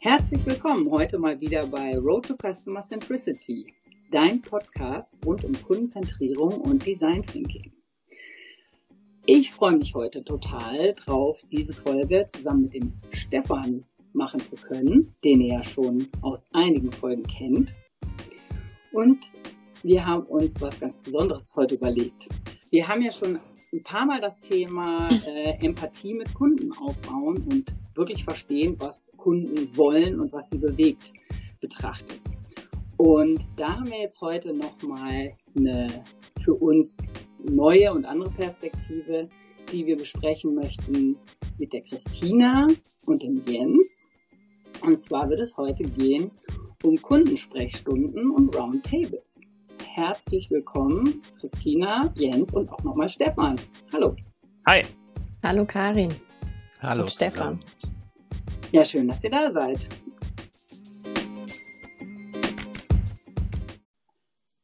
Herzlich willkommen heute mal wieder bei Road to Customer Centricity, dein Podcast rund um Kundenzentrierung und Design Thinking. Ich freue mich heute total drauf, diese Folge zusammen mit dem Stefan machen zu können, den ihr ja schon aus einigen Folgen kennt. Und wir haben uns was ganz Besonderes heute überlegt. Wir haben ja schon ein paar Mal das Thema äh, Empathie mit Kunden aufbauen und wirklich verstehen, was Kunden wollen und was sie bewegt, betrachtet. Und da haben wir jetzt heute nochmal eine für uns neue und andere Perspektive, die wir besprechen möchten mit der Christina und dem Jens. Und zwar wird es heute gehen um Kundensprechstunden und Roundtables. Herzlich willkommen, Christina, Jens und auch nochmal Stefan. Hallo. Hi. Hallo Karin. Hallo. Und Stefan. Ja, schön, dass ihr da seid.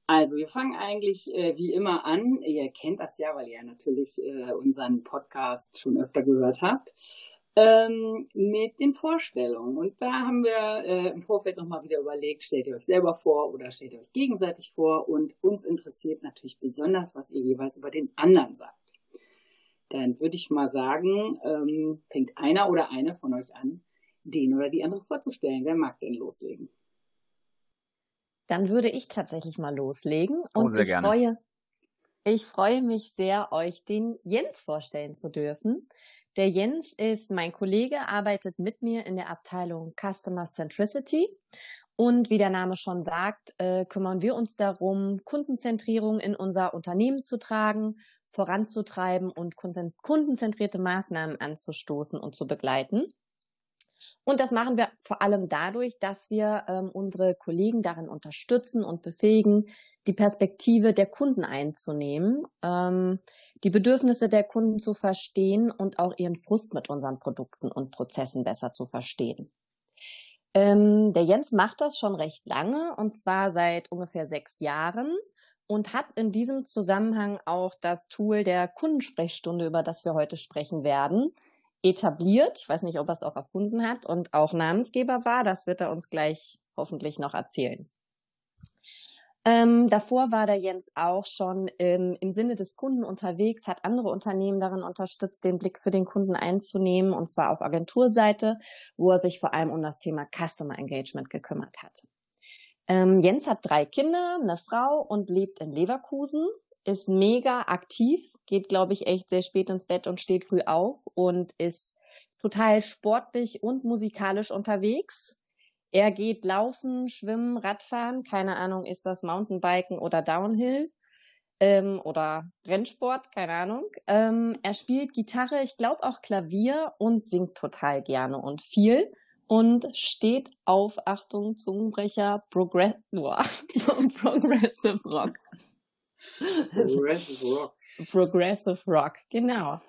Also, wir fangen eigentlich äh, wie immer an. Ihr kennt das ja, weil ihr natürlich äh, unseren Podcast schon öfter gehört habt, ähm, mit den Vorstellungen. Und da haben wir äh, im Vorfeld nochmal wieder überlegt, stellt ihr euch selber vor oder stellt ihr euch gegenseitig vor. Und uns interessiert natürlich besonders, was ihr jeweils über den anderen sagt. Dann würde ich mal sagen, ähm, fängt einer oder eine von euch an, den oder die andere vorzustellen. Wer mag denn loslegen? Dann würde ich tatsächlich mal loslegen Oh, und sehr ich gerne. freue, ich freue mich sehr, euch den Jens vorstellen zu dürfen. Der Jens ist mein Kollege, arbeitet mit mir in der Abteilung Customer Centricity. Und wie der Name schon sagt, äh, kümmern wir uns darum, Kundenzentrierung in unser Unternehmen zu tragen, voranzutreiben und kunden- kundenzentrierte Maßnahmen anzustoßen und zu begleiten. Und das machen wir vor allem dadurch, dass wir ähm, unsere Kollegen darin unterstützen und befähigen, die Perspektive der Kunden einzunehmen, ähm, die Bedürfnisse der Kunden zu verstehen und auch ihren Frust mit unseren Produkten und Prozessen besser zu verstehen. Ähm, der Jens macht das schon recht lange und zwar seit ungefähr sechs Jahren und hat in diesem Zusammenhang auch das Tool der Kundensprechstunde, über das wir heute sprechen werden, etabliert. Ich weiß nicht, ob er es auch erfunden hat und auch Namensgeber war. Das wird er uns gleich hoffentlich noch erzählen. Ähm, davor war der Jens auch schon im, im Sinne des Kunden unterwegs, hat andere Unternehmen darin unterstützt, den Blick für den Kunden einzunehmen, und zwar auf Agenturseite, wo er sich vor allem um das Thema Customer Engagement gekümmert hat. Ähm, Jens hat drei Kinder, eine Frau und lebt in Leverkusen, ist mega aktiv, geht, glaube ich, echt sehr spät ins Bett und steht früh auf und ist total sportlich und musikalisch unterwegs. Er geht laufen, schwimmen, Radfahren, keine Ahnung, ist das Mountainbiken oder Downhill ähm, oder Rennsport, keine Ahnung. Ähm, er spielt Gitarre, ich glaube auch Klavier und singt total gerne und viel und steht auf, Achtung, Zungenbrecher, Progress Progressive Rock. Progressive Rock. Progressive Rock, genau.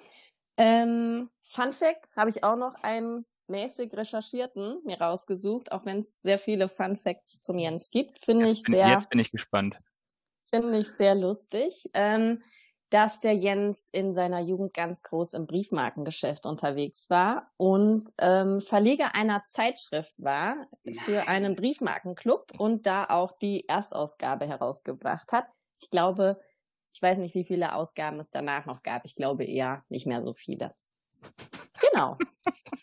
Ähm, Fun Fact habe ich auch noch einen mäßig recherchierten mir rausgesucht, auch wenn es sehr viele Fun Facts zum Jens gibt. Finde ich Bin, sehr, jetzt bin ich gespannt. finde ich sehr lustig, ähm, dass der Jens in seiner Jugend ganz groß im Briefmarkengeschäft unterwegs war und ähm, Verleger einer Zeitschrift war für einen Briefmarkenclub und da auch die Erstausgabe herausgebracht hat. Ich glaube, ich weiß nicht, wie viele Ausgaben es danach noch gab. Ich glaube eher nicht mehr so viele. Genau.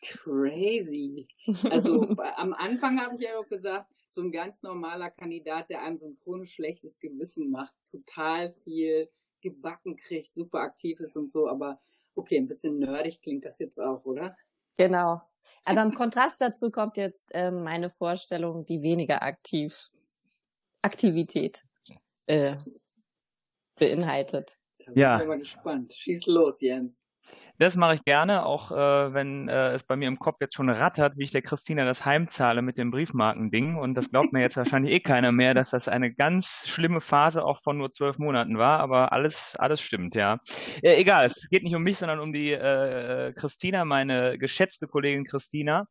Crazy. Also bei- am Anfang habe ich ja auch gesagt, so ein ganz normaler Kandidat, der einem so ein chronisch schlechtes Gewissen macht, total viel gebacken kriegt, super aktiv ist und so, aber okay, ein bisschen nerdig klingt das jetzt auch, oder? Genau. Aber im Kontrast dazu kommt jetzt ähm, meine Vorstellung, die weniger aktiv Aktivität äh, beinhaltet. Da bin Ja. ich aber gespannt. Schieß los, Jens. Das mache ich gerne, auch äh, wenn äh, es bei mir im Kopf jetzt schon rattert, wie ich der Christina das heimzahle mit dem Briefmarkending. Und das glaubt mir jetzt wahrscheinlich eh keiner mehr, dass das eine ganz schlimme Phase auch von nur zwölf Monaten war. Aber alles, alles stimmt, ja. Äh, egal, es geht nicht um mich, sondern um die äh, Christina, meine geschätzte Kollegin Christina.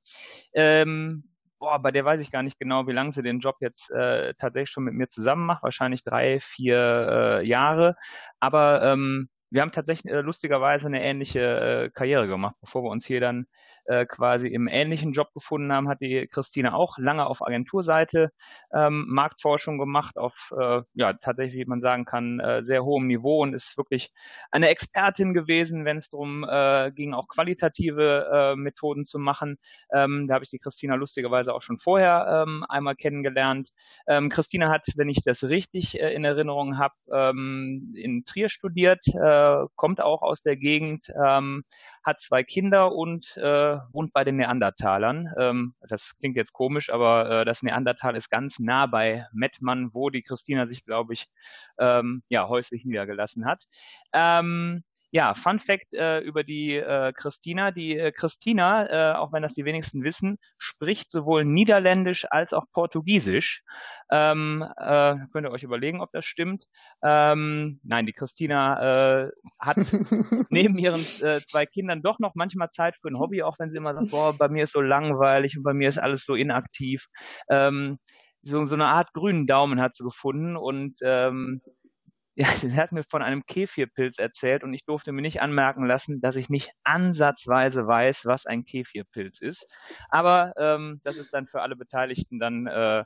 Ähm, boah, bei der weiß ich gar nicht genau, wie lange sie den Job jetzt äh, tatsächlich schon mit mir zusammen macht. Wahrscheinlich drei, vier äh, Jahre. Aber ähm, wir haben tatsächlich äh, lustigerweise eine ähnliche äh, Karriere gemacht, bevor wir uns hier dann äh, quasi im ähnlichen Job gefunden haben, hat die Christina auch lange auf Agenturseite ähm, Marktforschung gemacht, auf äh, ja tatsächlich, wie man sagen kann, äh, sehr hohem Niveau und ist wirklich eine Expertin gewesen, wenn es darum äh, ging, auch qualitative äh, Methoden zu machen. Ähm, da habe ich die Christina lustigerweise auch schon vorher ähm, einmal kennengelernt. Ähm, Christina hat, wenn ich das richtig äh, in Erinnerung habe, ähm, in Trier studiert, äh, kommt auch aus der Gegend, ähm, hat zwei Kinder und äh, wohnt bei den Neandertalern. Ähm, das klingt jetzt komisch, aber äh, das Neandertal ist ganz nah bei Mettmann, wo die Christina sich, glaube ich, ähm, ja, häuslich niedergelassen hat. Ähm, ja, Fun Fact äh, über die äh, Christina. Die äh, Christina, äh, auch wenn das die wenigsten wissen, spricht sowohl Niederländisch als auch Portugiesisch. Ähm, äh, könnt ihr euch überlegen, ob das stimmt. Ähm, nein, die Christina äh, hat neben ihren äh, zwei Kindern doch noch manchmal Zeit für ein Hobby, auch wenn sie immer sagt, boah, bei mir ist so langweilig und bei mir ist alles so inaktiv. Ähm, so, so eine Art grünen Daumen hat sie gefunden und ähm, ja, sie hat mir von einem Kefirpilz erzählt und ich durfte mir nicht anmerken lassen, dass ich nicht ansatzweise weiß, was ein Kefirpilz ist. Aber ähm, das ist dann für alle Beteiligten dann äh,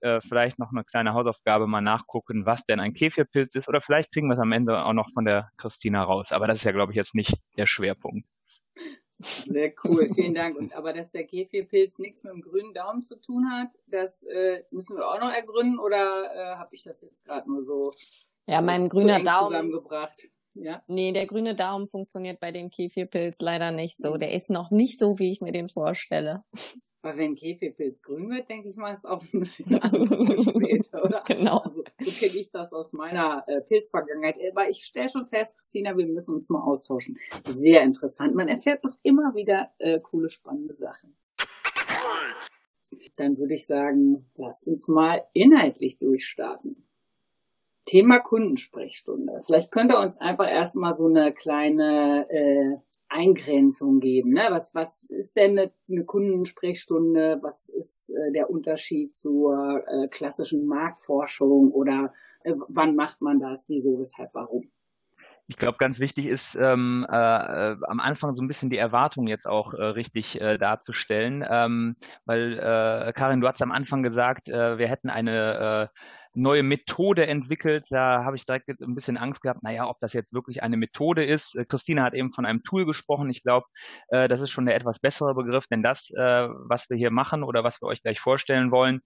äh, vielleicht noch eine kleine Hausaufgabe mal nachgucken, was denn ein Kefirpilz ist. Oder vielleicht kriegen wir es am Ende auch noch von der Christina raus. Aber das ist ja, glaube ich, jetzt nicht der Schwerpunkt. Sehr cool, vielen Dank. Und aber dass der Kefirpilz nichts mit dem grünen Daumen zu tun hat, das äh, müssen wir auch noch ergründen oder äh, habe ich das jetzt gerade nur so ja, mein grüner Daumen. Zusammengebracht. Ja. Nee, der grüne Daumen funktioniert bei dem Kefirpilz leider nicht so. Der ist noch nicht so, wie ich mir den vorstelle. Aber wenn Kefirpilz grün wird, denke ich mal, ist auch ein bisschen alles zu spät, oder? Genau. Also, so kenne ich das aus meiner äh, Pilzvergangenheit. Aber ich stelle schon fest, Christina, wir müssen uns mal austauschen. Sehr interessant. Man erfährt doch immer wieder äh, coole, spannende Sachen. Dann würde ich sagen, lass uns mal inhaltlich durchstarten. Thema Kundensprechstunde. Vielleicht könnt ihr uns einfach erstmal so eine kleine äh, Eingrenzung geben. Ne? Was, was ist denn eine, eine Kundensprechstunde? Was ist äh, der Unterschied zur äh, klassischen Marktforschung oder äh, wann macht man das? Wieso, weshalb, warum? Ich glaube, ganz wichtig ist ähm, äh, äh, am Anfang so ein bisschen die Erwartung jetzt auch äh, richtig äh, darzustellen, ähm, weil äh, Karin, du hast am Anfang gesagt, äh, wir hätten eine äh, neue Methode entwickelt. Da habe ich direkt ein bisschen Angst gehabt, naja, ob das jetzt wirklich eine Methode ist. Äh, Christina hat eben von einem Tool gesprochen. Ich glaube, äh, das ist schon der etwas bessere Begriff, denn das, äh, was wir hier machen oder was wir euch gleich vorstellen wollen,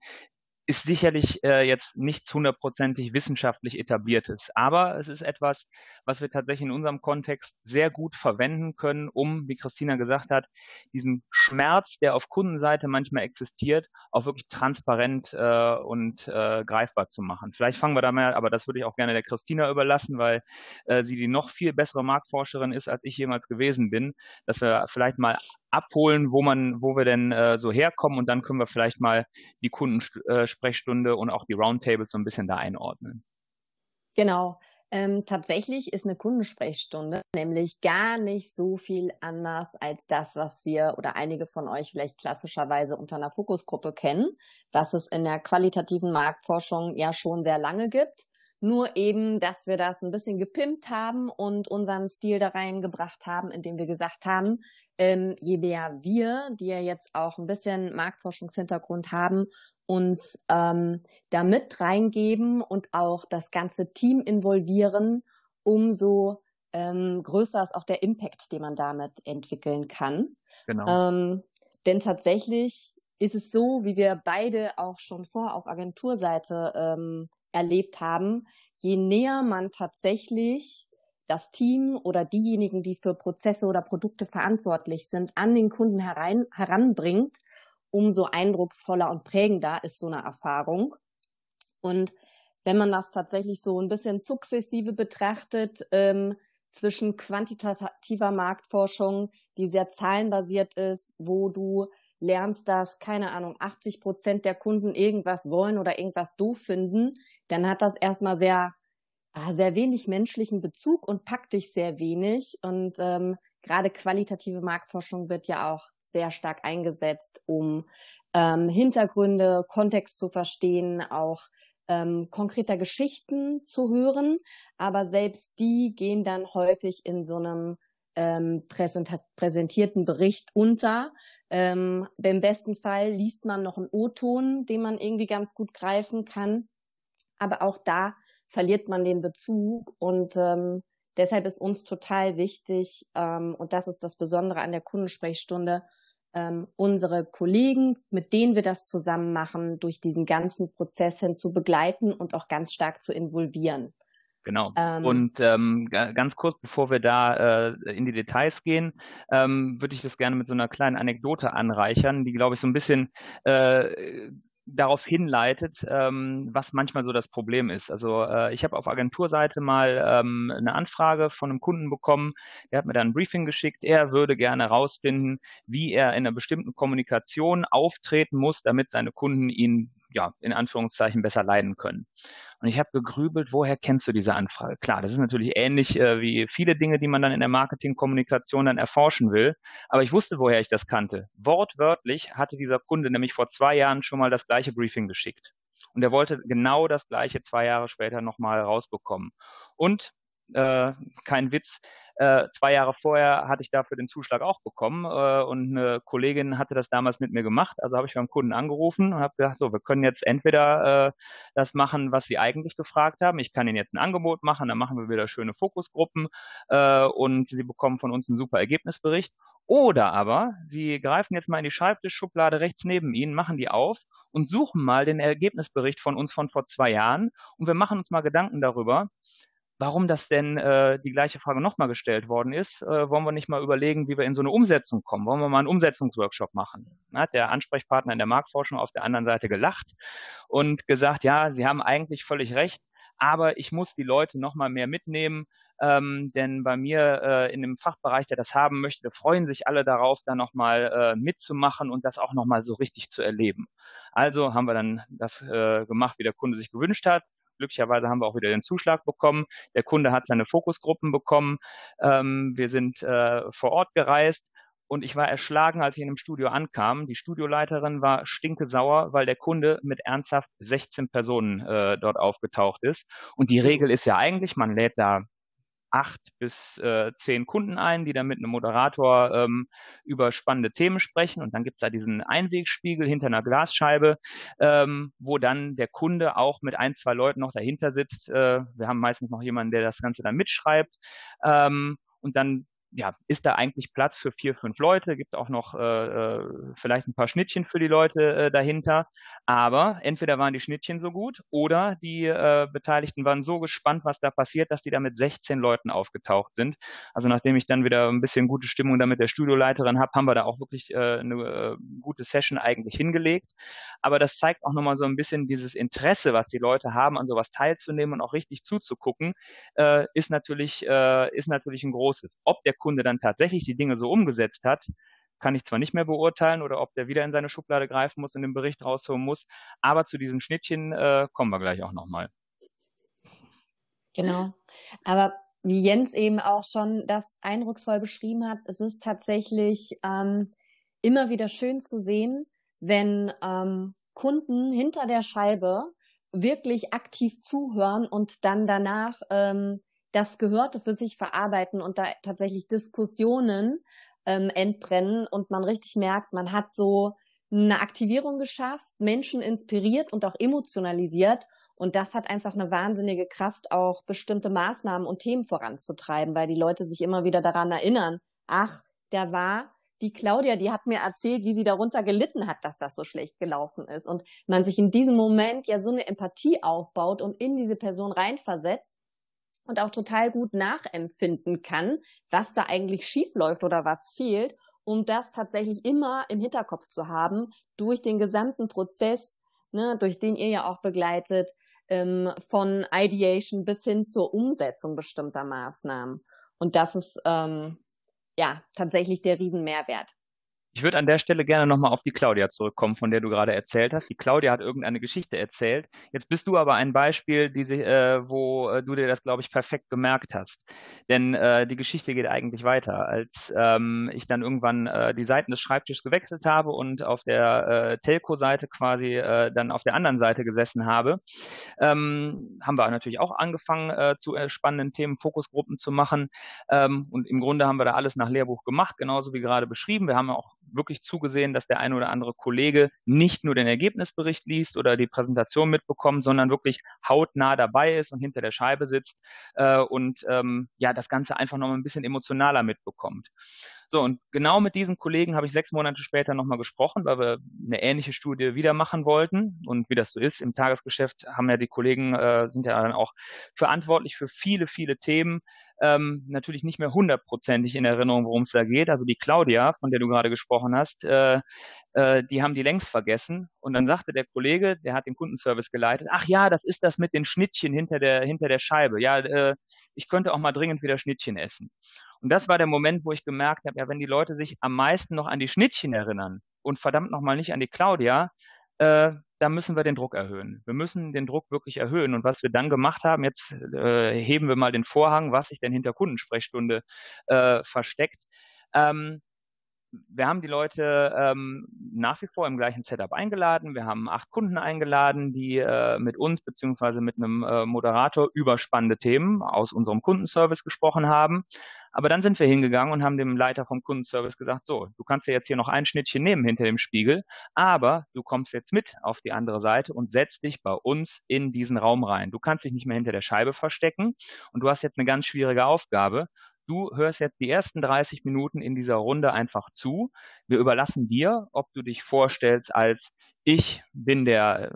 ist sicherlich äh, jetzt nicht hundertprozentig wissenschaftlich etabliertes, aber es ist etwas, was wir tatsächlich in unserem Kontext sehr gut verwenden können, um, wie Christina gesagt hat, diesen Schmerz, der auf Kundenseite manchmal existiert, auch wirklich transparent äh, und äh, greifbar zu machen. Vielleicht fangen wir da mal, aber das würde ich auch gerne der Christina überlassen, weil äh, sie die noch viel bessere Marktforscherin ist, als ich jemals gewesen bin, dass wir vielleicht mal abholen, wo man, wo wir denn äh, so herkommen und dann können wir vielleicht mal die Kundensprechstunde und auch die Roundtables so ein bisschen da einordnen. Genau. Ähm, tatsächlich ist eine Kundensprechstunde nämlich gar nicht so viel anders als das, was wir oder einige von euch vielleicht klassischerweise unter einer Fokusgruppe kennen, was es in der qualitativen Marktforschung ja schon sehr lange gibt. Nur eben, dass wir das ein bisschen gepimpt haben und unseren Stil da reingebracht haben, indem wir gesagt haben, ähm, je mehr wir, die ja jetzt auch ein bisschen Marktforschungshintergrund haben, uns ähm, da mit reingeben und auch das ganze Team involvieren, umso ähm, größer ist auch der Impact, den man damit entwickeln kann. Genau. Ähm, denn tatsächlich ist es so, wie wir beide auch schon vor auf Agenturseite ähm, erlebt haben, je näher man tatsächlich das Team oder diejenigen, die für Prozesse oder Produkte verantwortlich sind, an den Kunden herein, heranbringt, umso eindrucksvoller und prägender ist so eine Erfahrung. Und wenn man das tatsächlich so ein bisschen sukzessive betrachtet, ähm, zwischen quantitativer Marktforschung, die sehr zahlenbasiert ist, wo du lernst, dass, keine Ahnung, 80 Prozent der Kunden irgendwas wollen oder irgendwas doof finden, dann hat das erstmal sehr ah, sehr wenig menschlichen Bezug und packt dich sehr wenig. Und ähm, gerade qualitative Marktforschung wird ja auch sehr stark eingesetzt, um ähm, Hintergründe, Kontext zu verstehen, auch ähm, konkreter Geschichten zu hören. Aber selbst die gehen dann häufig in so einem ähm, präsentierten Bericht unter. Ähm, Im besten Fall liest man noch einen O-Ton, den man irgendwie ganz gut greifen kann. Aber auch da verliert man den Bezug und ähm, deshalb ist uns total wichtig, ähm, und das ist das Besondere an der Kundensprechstunde, ähm, unsere Kollegen, mit denen wir das zusammen machen, durch diesen ganzen Prozess hin zu begleiten und auch ganz stark zu involvieren. Genau. Ähm, und ähm, ganz kurz, bevor wir da äh, in die Details gehen, ähm, würde ich das gerne mit so einer kleinen Anekdote anreichern, die, glaube ich, so ein bisschen äh, darauf hinleitet, ähm, was manchmal so das Problem ist. Also äh, ich habe auf Agenturseite mal ähm, eine Anfrage von einem Kunden bekommen, der hat mir dann ein Briefing geschickt, er würde gerne herausfinden, wie er in einer bestimmten Kommunikation auftreten muss, damit seine Kunden ihn ja, in Anführungszeichen besser leiden können. Und ich habe gegrübelt, woher kennst du diese Anfrage? Klar, das ist natürlich ähnlich äh, wie viele Dinge, die man dann in der Marketingkommunikation dann erforschen will. Aber ich wusste, woher ich das kannte. Wortwörtlich hatte dieser Kunde nämlich vor zwei Jahren schon mal das gleiche Briefing geschickt. Und er wollte genau das gleiche zwei Jahre später nochmal rausbekommen. Und äh, kein Witz, äh, zwei Jahre vorher hatte ich dafür den Zuschlag auch bekommen äh, und eine Kollegin hatte das damals mit mir gemacht. Also habe ich beim Kunden angerufen und habe gesagt, so, wir können jetzt entweder äh, das machen, was Sie eigentlich gefragt haben. Ich kann Ihnen jetzt ein Angebot machen, dann machen wir wieder schöne Fokusgruppen äh, und Sie bekommen von uns einen super Ergebnisbericht. Oder aber Sie greifen jetzt mal in die Schreibtischschublade rechts neben Ihnen, machen die auf und suchen mal den Ergebnisbericht von uns von vor zwei Jahren und wir machen uns mal Gedanken darüber, warum das denn äh, die gleiche Frage nochmal gestellt worden ist, äh, wollen wir nicht mal überlegen, wie wir in so eine Umsetzung kommen. Wollen wir mal einen Umsetzungsworkshop machen? Hat der Ansprechpartner in der Marktforschung auf der anderen Seite gelacht und gesagt, ja, Sie haben eigentlich völlig recht, aber ich muss die Leute nochmal mehr mitnehmen, ähm, denn bei mir äh, in dem Fachbereich, der das haben möchte, da freuen sich alle darauf, da nochmal äh, mitzumachen und das auch nochmal so richtig zu erleben. Also haben wir dann das äh, gemacht, wie der Kunde sich gewünscht hat, Glücklicherweise haben wir auch wieder den Zuschlag bekommen. Der Kunde hat seine Fokusgruppen bekommen. Ähm, wir sind äh, vor Ort gereist. Und ich war erschlagen, als ich in dem Studio ankam. Die Studioleiterin war stinkesauer, weil der Kunde mit ernsthaft 16 Personen äh, dort aufgetaucht ist. Und die Regel ist ja eigentlich, man lädt da acht bis äh, zehn Kunden ein, die dann mit einem Moderator ähm, über spannende Themen sprechen. Und dann gibt's da diesen Einwegspiegel hinter einer Glasscheibe, ähm, wo dann der Kunde auch mit ein, zwei Leuten noch dahinter sitzt. Äh, wir haben meistens noch jemanden, der das Ganze dann mitschreibt. Ähm, und dann ja, ist da eigentlich Platz für vier, fünf Leute, gibt auch noch äh, äh, vielleicht ein paar Schnittchen für die Leute äh, dahinter. Aber entweder waren die Schnittchen so gut oder die äh, Beteiligten waren so gespannt, was da passiert, dass die da mit 16 Leuten aufgetaucht sind. Also nachdem ich dann wieder ein bisschen gute Stimmung da mit der Studioleiterin habe, haben wir da auch wirklich äh, eine äh, gute Session eigentlich hingelegt. Aber das zeigt auch nochmal so ein bisschen dieses Interesse, was die Leute haben, an sowas teilzunehmen und auch richtig zuzugucken, äh, ist natürlich, äh, ist natürlich ein großes. Ob der Kunde dann tatsächlich die Dinge so umgesetzt hat, kann ich zwar nicht mehr beurteilen oder ob der wieder in seine Schublade greifen muss und den Bericht rausholen muss, aber zu diesen Schnittchen äh, kommen wir gleich auch nochmal. Genau. Aber wie Jens eben auch schon das eindrucksvoll beschrieben hat, es ist tatsächlich ähm, immer wieder schön zu sehen, wenn ähm, Kunden hinter der Scheibe wirklich aktiv zuhören und dann danach ähm, das Gehörte für sich verarbeiten und da tatsächlich Diskussionen ähm, entbrennen und man richtig merkt, man hat so eine Aktivierung geschafft, Menschen inspiriert und auch emotionalisiert. Und das hat einfach eine wahnsinnige Kraft, auch bestimmte Maßnahmen und Themen voranzutreiben, weil die Leute sich immer wieder daran erinnern, ach, der war die Claudia, die hat mir erzählt, wie sie darunter gelitten hat, dass das so schlecht gelaufen ist. Und man sich in diesem Moment ja so eine Empathie aufbaut und in diese Person reinversetzt, und auch total gut nachempfinden kann, was da eigentlich schief läuft oder was fehlt, um das tatsächlich immer im Hinterkopf zu haben durch den gesamten Prozess, ne, durch den ihr ja auch begleitet, ähm, von Ideation bis hin zur Umsetzung bestimmter Maßnahmen. Und das ist ähm, ja tatsächlich der Riesenmehrwert. Ich würde an der Stelle gerne nochmal auf die Claudia zurückkommen, von der du gerade erzählt hast. Die Claudia hat irgendeine Geschichte erzählt. Jetzt bist du aber ein Beispiel, die, äh, wo äh, du dir das, glaube ich, perfekt gemerkt hast. Denn äh, die Geschichte geht eigentlich weiter. Als ähm, ich dann irgendwann äh, die Seiten des Schreibtisches gewechselt habe und auf der äh, Telco-Seite quasi äh, dann auf der anderen Seite gesessen habe, ähm, haben wir natürlich auch angefangen, zu spannenden Themen Fokusgruppen zu machen. Ähm, und im Grunde haben wir da alles nach Lehrbuch gemacht, genauso wie gerade beschrieben. Wir haben auch wirklich zugesehen, dass der eine oder andere Kollege nicht nur den Ergebnisbericht liest oder die Präsentation mitbekommt, sondern wirklich hautnah dabei ist und hinter der Scheibe sitzt äh, und ähm, ja das Ganze einfach noch ein bisschen emotionaler mitbekommt. So, und genau mit diesen Kollegen habe ich sechs Monate später nochmal gesprochen, weil wir eine ähnliche Studie wieder machen wollten. Und wie das so ist, im Tagesgeschäft haben ja die Kollegen, äh, sind ja dann auch verantwortlich für viele, viele Themen. Ähm, natürlich nicht mehr hundertprozentig in Erinnerung, worum es da geht. Also die Claudia, von der du gerade gesprochen hast, äh, äh, die haben die längst vergessen. Und dann sagte der Kollege, der hat den Kundenservice geleitet, ach ja, das ist das mit den Schnittchen hinter der, hinter der Scheibe. Ja, äh, ich könnte auch mal dringend wieder Schnittchen essen. Und das war der Moment, wo ich gemerkt habe, ja, wenn die Leute sich am meisten noch an die Schnittchen erinnern und verdammt nochmal nicht an die Claudia, äh, da müssen wir den Druck erhöhen. Wir müssen den Druck wirklich erhöhen. Und was wir dann gemacht haben, jetzt äh, heben wir mal den Vorhang, was sich denn hinter Kundensprechstunde äh, versteckt. Ähm, wir haben die Leute ähm, nach wie vor im gleichen Setup eingeladen. Wir haben acht Kunden eingeladen, die äh, mit uns beziehungsweise mit einem äh, Moderator über spannende Themen aus unserem Kundenservice gesprochen haben. Aber dann sind wir hingegangen und haben dem Leiter vom Kundenservice gesagt, so, du kannst ja jetzt hier noch ein Schnittchen nehmen hinter dem Spiegel, aber du kommst jetzt mit auf die andere Seite und setzt dich bei uns in diesen Raum rein. Du kannst dich nicht mehr hinter der Scheibe verstecken und du hast jetzt eine ganz schwierige Aufgabe. Du hörst jetzt die ersten 30 Minuten in dieser Runde einfach zu. Wir überlassen dir, ob du dich vorstellst als ich bin der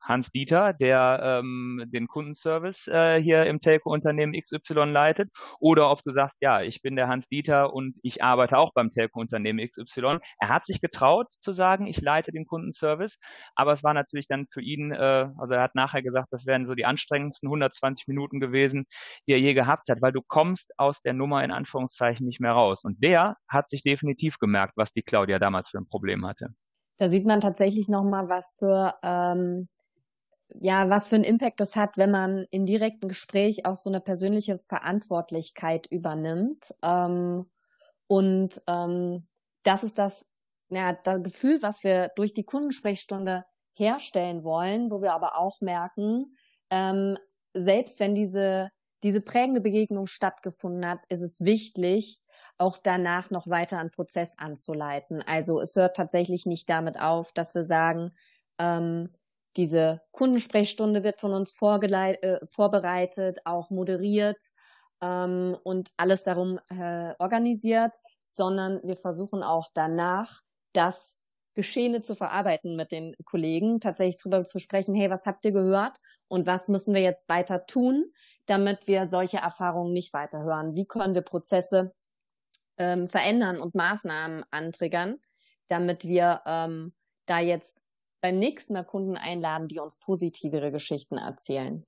Hans Dieter, der ähm, den Kundenservice äh, hier im Telco-Unternehmen XY leitet, oder ob du sagst, ja, ich bin der Hans Dieter und ich arbeite auch beim Telco-Unternehmen XY. Er hat sich getraut zu sagen, ich leite den Kundenservice, aber es war natürlich dann für ihn, äh, also er hat nachher gesagt, das wären so die anstrengendsten 120 Minuten gewesen, die er je gehabt hat, weil du kommst aus der Nummer in Anführungszeichen nicht mehr raus. Und der hat sich definitiv gemerkt, was die Claudia damals für ein Problem hatte. Da sieht man tatsächlich nochmal, was für ähm, ja, was für einen Impact das hat, wenn man im direkten Gespräch auch so eine persönliche Verantwortlichkeit übernimmt. Ähm, und ähm, das ist das, ja, das Gefühl, was wir durch die Kundensprechstunde herstellen wollen, wo wir aber auch merken, ähm, selbst wenn diese, diese prägende Begegnung stattgefunden hat, ist es wichtig, auch danach noch weiter einen Prozess anzuleiten. Also es hört tatsächlich nicht damit auf, dass wir sagen, ähm, diese Kundensprechstunde wird von uns äh, vorbereitet, auch moderiert ähm, und alles darum äh, organisiert, sondern wir versuchen auch danach das Geschehene zu verarbeiten mit den Kollegen, tatsächlich darüber zu sprechen, hey, was habt ihr gehört und was müssen wir jetzt weiter tun, damit wir solche Erfahrungen nicht weiter hören? Wie können wir Prozesse ähm, verändern und Maßnahmen antriggern, damit wir ähm, da jetzt beim nächsten Mal Kunden einladen, die uns positivere Geschichten erzählen.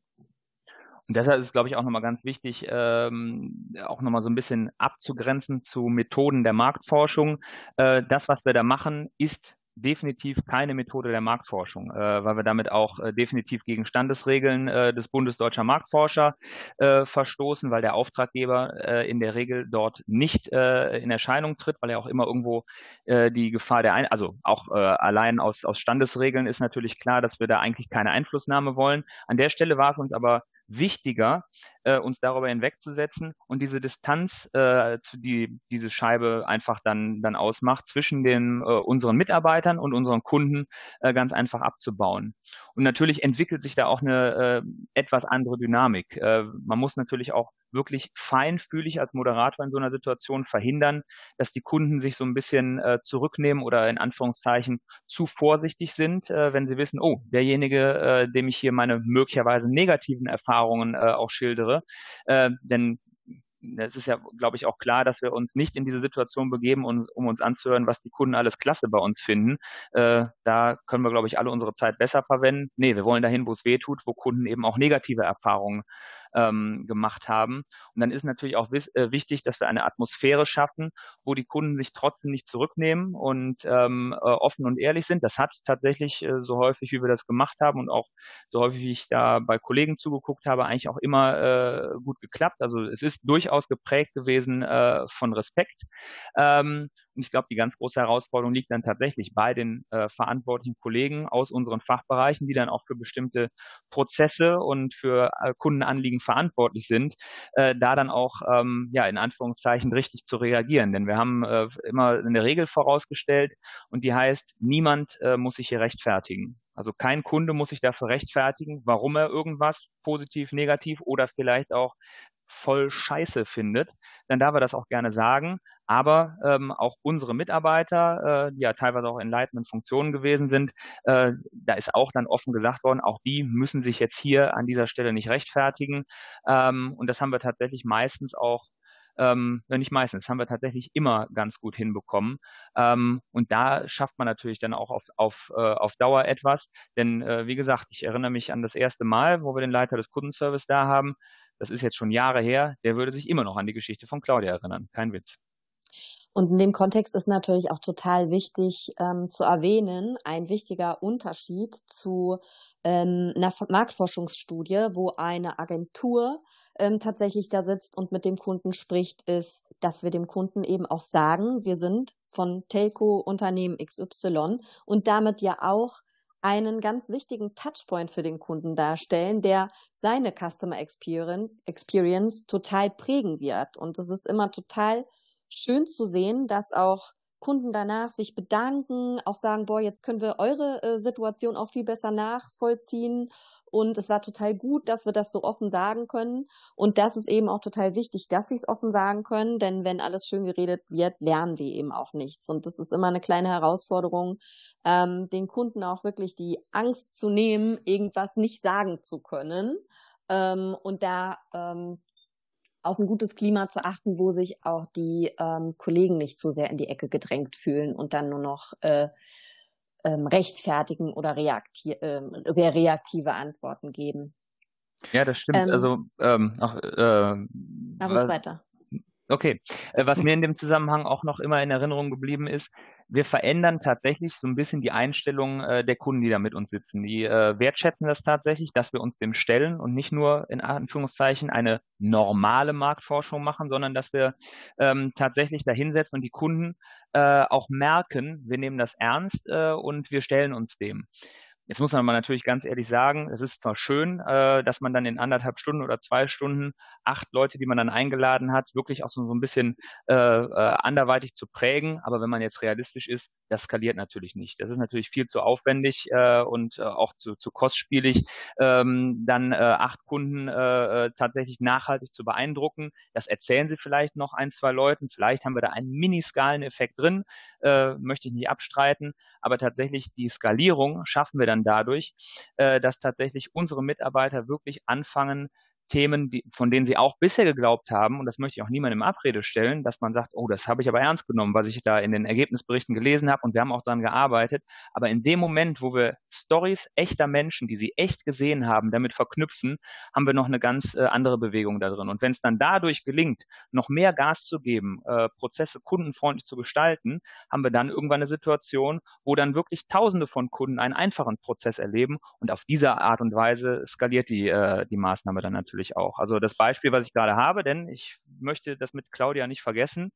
Und deshalb ist es, glaube ich, auch nochmal ganz wichtig, ähm, auch nochmal so ein bisschen abzugrenzen zu Methoden der Marktforschung. Äh, das, was wir da machen, ist definitiv keine Methode der Marktforschung, äh, weil wir damit auch äh, definitiv gegen Standesregeln äh, des Bundes Deutscher Marktforscher äh, verstoßen, weil der Auftraggeber äh, in der Regel dort nicht äh, in Erscheinung tritt, weil er auch immer irgendwo die Gefahr der, Ein also auch allein aus, aus Standesregeln ist natürlich klar, dass wir da eigentlich keine Einflussnahme wollen. An der Stelle war es uns aber wichtiger, äh, uns darüber hinwegzusetzen und diese Distanz, äh, die diese Scheibe einfach dann, dann ausmacht, zwischen den äh, unseren Mitarbeitern und unseren Kunden äh, ganz einfach abzubauen. Und natürlich entwickelt sich da auch eine äh, etwas andere Dynamik. Äh, man muss natürlich auch wirklich feinfühlig als Moderator in so einer Situation verhindern, dass die Kunden sich so ein bisschen äh, zurücknehmen oder in Anführungszeichen zu vorsichtig sind, äh, wenn sie wissen, oh, derjenige, äh, dem ich hier meine möglicherweise negativen Erfahrungen äh, auch schildere, äh, denn es ist ja, glaube ich, auch klar, dass wir uns nicht in diese Situation begeben, um, um uns anzuhören, was die Kunden alles klasse bei uns finden. Äh, da können wir, glaube ich, alle unsere Zeit besser verwenden. Nee, wir wollen dahin, wo es weh tut, wo Kunden eben auch negative Erfahrungen ähm, gemacht haben. Und dann ist natürlich auch äh, wichtig, dass wir eine Atmosphäre schaffen, wo die Kunden sich trotzdem nicht zurücknehmen und ähm, äh, offen und ehrlich sind. Das hat tatsächlich äh, so häufig, wie wir das gemacht haben und auch so häufig, wie ich da bei Kollegen zugeguckt habe, eigentlich auch immer äh, gut geklappt. Also es ist durchaus geprägt gewesen äh, von Respekt. Ähm, und ich glaube, die ganz große Herausforderung liegt dann tatsächlich bei den äh, verantwortlichen Kollegen aus unseren Fachbereichen, die dann auch für bestimmte Prozesse und für äh, Kundenanliegen verantwortlich sind, äh, da dann auch ähm, ja in Anführungszeichen richtig zu reagieren. Denn wir haben äh, immer eine Regel vorausgestellt und die heißt, niemand äh, muss sich hier rechtfertigen. Also kein Kunde muss sich dafür rechtfertigen, warum er irgendwas positiv, negativ oder vielleicht auch voll scheiße findet, dann darf er das auch gerne sagen. Aber ähm, auch unsere Mitarbeiter, äh, die ja teilweise auch in leitenden Funktionen gewesen sind, äh, da ist auch dann offen gesagt worden, auch die müssen sich jetzt hier an dieser Stelle nicht rechtfertigen. Ähm, und das haben wir tatsächlich meistens auch ähm, nicht meistens, haben wir tatsächlich immer ganz gut hinbekommen. Ähm, und da schafft man natürlich dann auch auf, auf, äh, auf Dauer etwas. Denn äh, wie gesagt, ich erinnere mich an das erste Mal, wo wir den Leiter des Kundenservice da haben das ist jetzt schon Jahre her, der würde sich immer noch an die Geschichte von Claudia erinnern. Kein Witz. Und in dem Kontext ist natürlich auch total wichtig ähm, zu erwähnen, ein wichtiger Unterschied zu ähm, einer Marktforschungsstudie, wo eine Agentur ähm, tatsächlich da sitzt und mit dem Kunden spricht, ist, dass wir dem Kunden eben auch sagen, wir sind von Telco Unternehmen XY und damit ja auch einen ganz wichtigen Touchpoint für den Kunden darstellen, der seine Customer Experience total prägen wird. Und es ist immer total schön zu sehen, dass auch Kunden danach sich bedanken, auch sagen, boah, jetzt können wir eure äh, Situation auch viel besser nachvollziehen und es war total gut, dass wir das so offen sagen können. Und das ist eben auch total wichtig, dass sie es offen sagen können, denn wenn alles schön geredet wird, lernen wir eben auch nichts. Und das ist immer eine kleine Herausforderung, ähm, den Kunden auch wirklich die Angst zu nehmen, irgendwas nicht sagen zu können. Ähm, und da ähm, auf ein gutes Klima zu achten, wo sich auch die ähm, Kollegen nicht so sehr in die Ecke gedrängt fühlen und dann nur noch äh, ähm, rechtfertigen oder reakti äh, sehr reaktive Antworten geben. Ja, das stimmt. Ähm, also ähm, auch, äh, was, weiter. Okay. Äh, was mir in dem Zusammenhang auch noch immer in Erinnerung geblieben ist, wir verändern tatsächlich so ein bisschen die Einstellung äh, der Kunden, die da mit uns sitzen. Die äh, wertschätzen das tatsächlich, dass wir uns dem stellen und nicht nur in Anführungszeichen eine normale Marktforschung machen, sondern dass wir ähm, tatsächlich da hinsetzen und die Kunden äh, auch merken, wir nehmen das ernst äh, und wir stellen uns dem. Jetzt muss man mal natürlich ganz ehrlich sagen, es ist zwar schön, äh, dass man dann in anderthalb Stunden oder zwei Stunden acht Leute, die man dann eingeladen hat, wirklich auch so, so ein bisschen äh, äh, anderweitig zu prägen. Aber wenn man jetzt realistisch ist, das skaliert natürlich nicht. Das ist natürlich viel zu aufwendig äh, und äh, auch zu, zu kostspielig, ähm, dann äh, acht Kunden äh, äh, tatsächlich nachhaltig zu beeindrucken. Das erzählen sie vielleicht noch ein, zwei Leuten. Vielleicht haben wir da einen Miniskaleneffekt drin, äh, möchte ich nicht abstreiten. Aber tatsächlich die Skalierung schaffen wir dann dann dadurch, äh, dass tatsächlich unsere Mitarbeiter wirklich anfangen, Themen, die, von denen sie auch bisher geglaubt haben, und das möchte ich auch niemandem Abrede stellen, dass man sagt, oh, das habe ich aber ernst genommen, was ich da in den Ergebnisberichten gelesen habe und wir haben auch daran gearbeitet. Aber in dem Moment, wo wir Stories echter Menschen, die sie echt gesehen haben, damit verknüpfen, haben wir noch eine ganz äh, andere Bewegung da drin. Und wenn es dann dadurch gelingt, noch mehr Gas zu geben, äh, Prozesse kundenfreundlich zu gestalten, haben wir dann irgendwann eine Situation, wo dann wirklich Tausende von Kunden einen einfachen Prozess erleben und auf diese Art und Weise skaliert die, äh, die Maßnahme dann natürlich natürlich auch. Also das Beispiel, was ich gerade habe, denn ich möchte das mit Claudia nicht vergessen.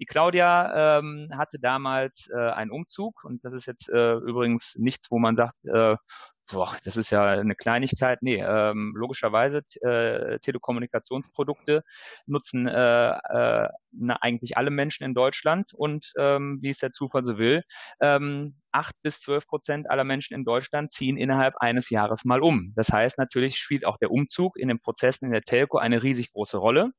Die Claudia ähm, hatte damals äh, einen Umzug und das ist jetzt äh, übrigens nichts, wo man sagt, äh, boah, das ist ja eine Kleinigkeit. Nee, ähm, logischerweise äh, Telekommunikationsprodukte nutzen äh, äh, na, eigentlich alle Menschen in Deutschland und ähm, wie es der Zufall so will, ähm, acht bis zwölf Prozent aller Menschen in Deutschland ziehen innerhalb eines Jahres mal um. Das heißt, natürlich spielt auch der Umzug in den Prozessen in der Telco eine riesig große Rolle.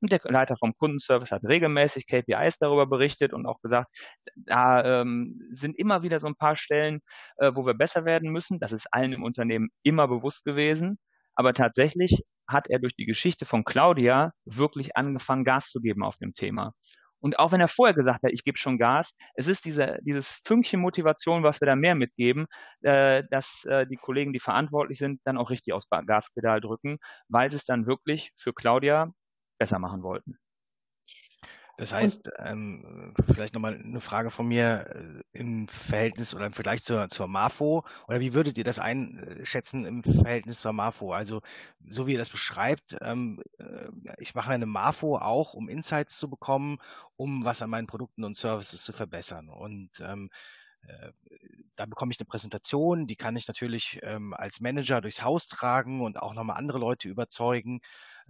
Und der Leiter vom Kundenservice hat regelmäßig KPIs darüber berichtet und auch gesagt, da ähm, sind immer wieder so ein paar Stellen, äh, wo wir besser werden müssen. Das ist allen im Unternehmen immer bewusst gewesen. Aber tatsächlich hat er durch die Geschichte von Claudia wirklich angefangen, Gas zu geben auf dem Thema. Und auch wenn er vorher gesagt hat, ich gebe schon Gas, es ist diese, dieses Fünkchen Motivation, was wir da mehr mitgeben, äh, dass äh, die Kollegen, die verantwortlich sind, dann auch richtig aufs Gaspedal drücken, weil es dann wirklich für Claudia besser machen wollten. Das heißt, ähm, vielleicht nochmal eine Frage von mir äh, im Verhältnis oder im Vergleich zur, zur MAFO oder wie würdet ihr das einschätzen im Verhältnis zur MAFO? Also so wie ihr das beschreibt, ähm, äh, ich mache eine MAFO auch, um Insights zu bekommen, um was an meinen Produkten und Services zu verbessern. Und ähm, äh, da bekomme ich eine Präsentation, die kann ich natürlich ähm, als Manager durchs Haus tragen und auch nochmal andere Leute überzeugen.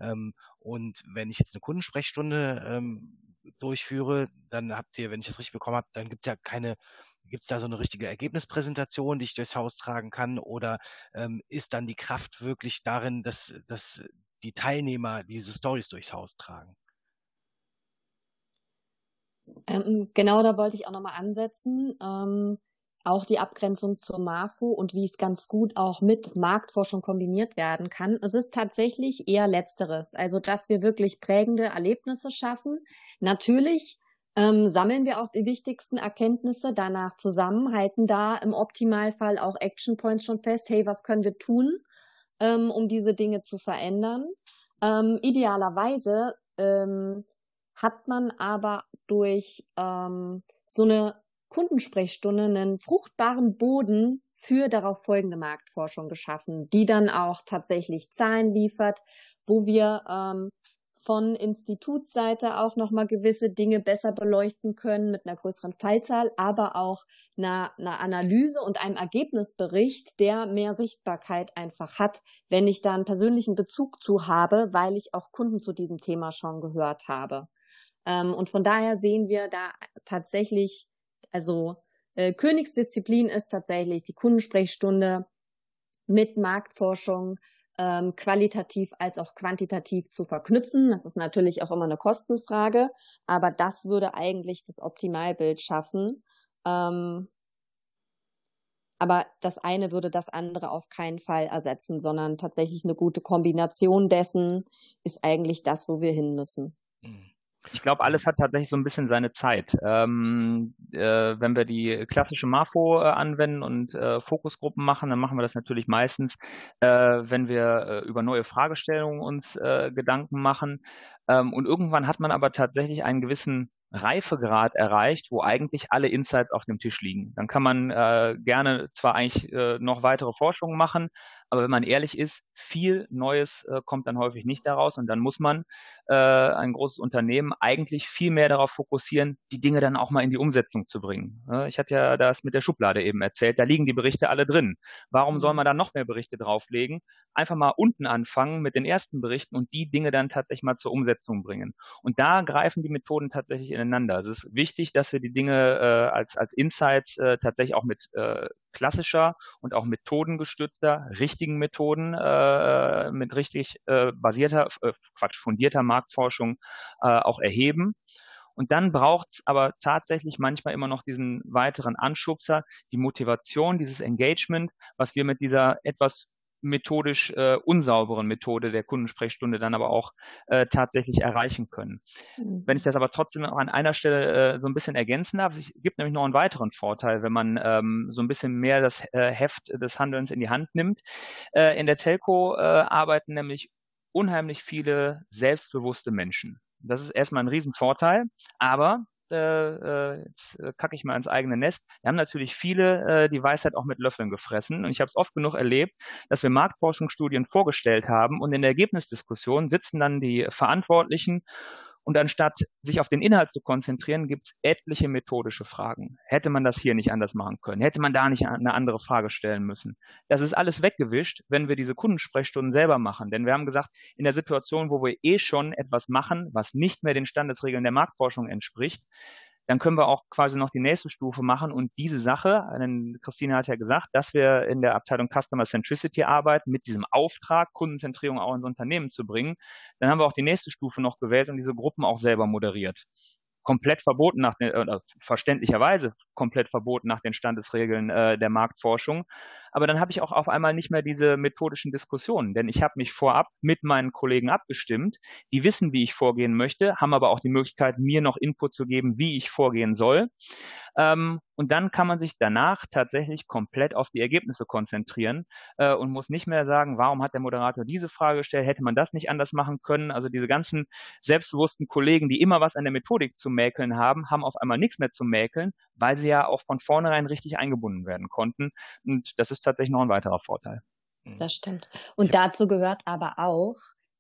Ähm, und wenn ich jetzt eine Kundensprechstunde ähm, durchführe, dann habt ihr, wenn ich das richtig bekommen habe, dann gibt es ja keine, gibt es da so eine richtige Ergebnispräsentation, die ich durchs Haus tragen kann? Oder ähm, ist dann die Kraft wirklich darin, dass, dass die Teilnehmer diese Stories durchs Haus tragen? Ähm, genau, da wollte ich auch nochmal ansetzen. Ähm, auch die Abgrenzung zur MAFO und wie es ganz gut auch mit Marktforschung kombiniert werden kann. Es ist tatsächlich eher letzteres, also dass wir wirklich prägende Erlebnisse schaffen. Natürlich ähm, sammeln wir auch die wichtigsten Erkenntnisse danach zusammen, halten da im Optimalfall auch Action Points schon fest, hey, was können wir tun, ähm, um diese Dinge zu verändern. Ähm, idealerweise ähm, hat man aber durch ähm, so eine Kundensprechstunde einen fruchtbaren Boden für darauf folgende Marktforschung geschaffen, die dann auch tatsächlich Zahlen liefert, wo wir ähm, von Institutsseite auch nochmal gewisse Dinge besser beleuchten können mit einer größeren Fallzahl, aber auch einer, einer Analyse und einem Ergebnisbericht, der mehr Sichtbarkeit einfach hat, wenn ich da einen persönlichen Bezug zu habe, weil ich auch Kunden zu diesem Thema schon gehört habe. Ähm, und von daher sehen wir da tatsächlich also äh, Königsdisziplin ist tatsächlich die Kundensprechstunde mit Marktforschung ähm, qualitativ als auch quantitativ zu verknüpfen. Das ist natürlich auch immer eine Kostenfrage, aber das würde eigentlich das Optimalbild schaffen. Ähm, aber das eine würde das andere auf keinen Fall ersetzen, sondern tatsächlich eine gute Kombination dessen ist eigentlich das, wo wir hin müssen. Mhm. Ich glaube, alles hat tatsächlich so ein bisschen seine Zeit. Ähm, äh, wenn wir die klassische MAFO äh, anwenden und äh, Fokusgruppen machen, dann machen wir das natürlich meistens, äh, wenn wir äh, über neue Fragestellungen uns äh, Gedanken machen. Ähm, und irgendwann hat man aber tatsächlich einen gewissen Reifegrad erreicht, wo eigentlich alle Insights auf dem Tisch liegen. Dann kann man gerne zwar eigentlich noch weitere Forschungen machen, aber wenn man ehrlich ist, viel Neues äh, kommt dann häufig nicht daraus und dann muss man äh, ein großes Unternehmen eigentlich viel mehr darauf fokussieren, die Dinge dann auch mal in die Umsetzung zu bringen. Äh, ich hatte ja das mit der Schublade eben erzählt, da liegen die Berichte alle drin. Warum soll mhm. man da noch mehr Berichte drauflegen? Einfach mal unten anfangen mit den ersten Berichten und die Dinge dann tatsächlich mal zur Umsetzung bringen. Und da greifen die Methoden tatsächlich ineinander. Es ist wichtig, dass wir die Dinge äh, als, als Insights äh, tatsächlich auch mit äh, klassischer und auch methodengestützter, richtigen Methoden, äh, mit richtig äh, basierter, äh, Quatsch, fundierter Marktforschung äh, auch erheben. Und dann braucht's aber tatsächlich manchmal immer noch diesen weiteren Anschubser, die Motivation, dieses Engagement, was wir mit dieser etwas methodisch äh, unsauberen Methode der Kundensprechstunde dann aber auch äh, tatsächlich erreichen können. Mhm. Wenn ich das aber trotzdem auch an einer Stelle äh, so ein bisschen ergänzen darf, es gibt nämlich noch einen weiteren Vorteil, wenn man ähm, so ein bisschen mehr das äh, Heft des Handelns in die Hand nimmt. Äh, in der Telco äh, arbeiten nämlich unheimlich viele selbstbewusste Menschen. Das ist erstmal ein Riesenvorteil, aber äh, jetzt äh, kacke ich mal ins eigene Nest. Wir haben natürlich viele äh, die Weisheit auch mit Löffeln gefressen. Und ich habe es oft genug erlebt, dass wir Marktforschungsstudien vorgestellt haben und in der Ergebnisdiskussion sitzen dann die Verantwortlichen und anstatt sich auf den Inhalt zu konzentrieren, gibt es etliche methodische Fragen. Hätte man das hier nicht anders machen können? Hätte man da nicht eine andere Frage stellen müssen? Das ist alles weggewischt, wenn wir diese Kundensprechstunden selber machen. Denn wir haben gesagt, in der Situation, wo wir eh schon etwas machen, was nicht mehr den Standesregeln der Marktforschung entspricht, dann können wir auch quasi noch die nächste Stufe machen und diese Sache, denn Christine hat ja gesagt, dass wir in der Abteilung Customer Centricity arbeiten, mit diesem Auftrag, Kundenzentrierung auch ins Unternehmen zu bringen. Dann haben wir auch die nächste Stufe noch gewählt und diese Gruppen auch selber moderiert. Komplett verboten nach den, äh, verständlicherweise komplett verboten nach den Standesregeln äh, der Marktforschung. Aber dann habe ich auch auf einmal nicht mehr diese methodischen Diskussionen, denn ich habe mich vorab mit meinen Kollegen abgestimmt. Die wissen, wie ich vorgehen möchte, haben aber auch die Möglichkeit, mir noch Input zu geben, wie ich vorgehen soll. Ähm, und dann kann man sich danach tatsächlich komplett auf die Ergebnisse konzentrieren äh, und muss nicht mehr sagen, warum hat der Moderator diese Frage gestellt, hätte man das nicht anders machen können. Also diese ganzen selbstbewussten Kollegen, die immer was an der Methodik zu mäkeln haben, haben auf einmal nichts mehr zu mäkeln, weil sie ja auch von vornherein richtig eingebunden werden konnten. Und das ist tatsächlich noch ein weiterer Vorteil. Mhm. Das stimmt. Und dazu gehört aber auch,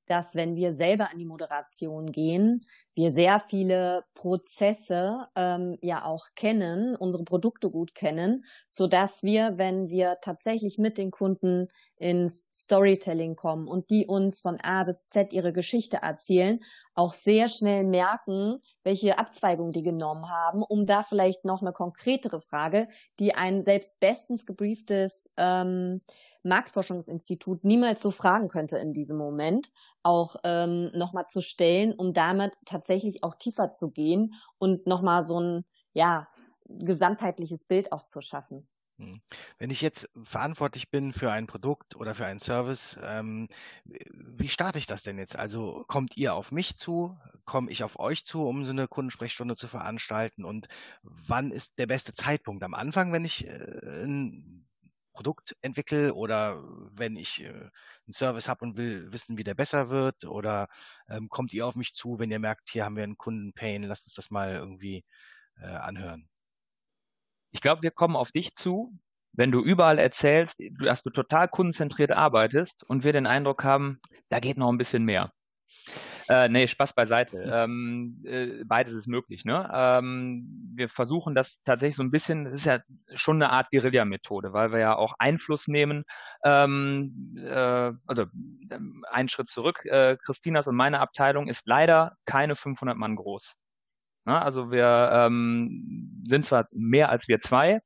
dass wenn wir selber an die Moderation gehen, wir sehr viele Prozesse ähm, ja auch kennen, unsere Produkte gut kennen, so dass wir, wenn wir tatsächlich mit den Kunden ins Storytelling kommen und die uns von A bis Z ihre Geschichte erzählen, auch sehr schnell merken, welche Abzweigung die genommen haben, um da vielleicht noch eine konkretere Frage, die ein selbst bestens gebrieftes ähm, Marktforschungsinstitut niemals so fragen könnte in diesem Moment, auch ähm, nochmal zu stellen, um damit tatsächlich auch tiefer zu gehen und nochmal so ein, ja, gesamtheitliches Bild auch zu schaffen. Hm. Wenn ich jetzt verantwortlich bin für ein Produkt oder für einen Service, ähm, wie starte ich das denn jetzt? Also kommt ihr auf mich zu? Komme ich auf euch zu, um so eine Kundensprechstunde zu veranstalten? Und wann ist der beste Zeitpunkt? Am Anfang, wenn ich äh, ein Produkt entwickle oder wenn ich äh, einen Service habe und will wissen, wie der besser wird? Oder ähm, kommt ihr auf mich zu, wenn ihr merkt, hier haben wir einen Kundenpain, lasst uns das mal irgendwie äh, anhören? Ich glaube, wir kommen auf dich zu, wenn du überall erzählst, dass du total kundenzentriert arbeitest und wir den Eindruck haben, da geht noch ein bisschen mehr. Äh, nee, Spaß beiseite. Ähm, äh, beides ist möglich. Ne? Ähm, wir versuchen das tatsächlich so ein bisschen, das ist ja schon eine Art Guerilla-Methode, weil wir ja auch Einfluss nehmen. Ähm, äh, also einen Schritt zurück, äh, Christinas und meine Abteilung ist leider keine 500 Mann groß. Na, also wir ähm, sind zwar mehr als wir zwei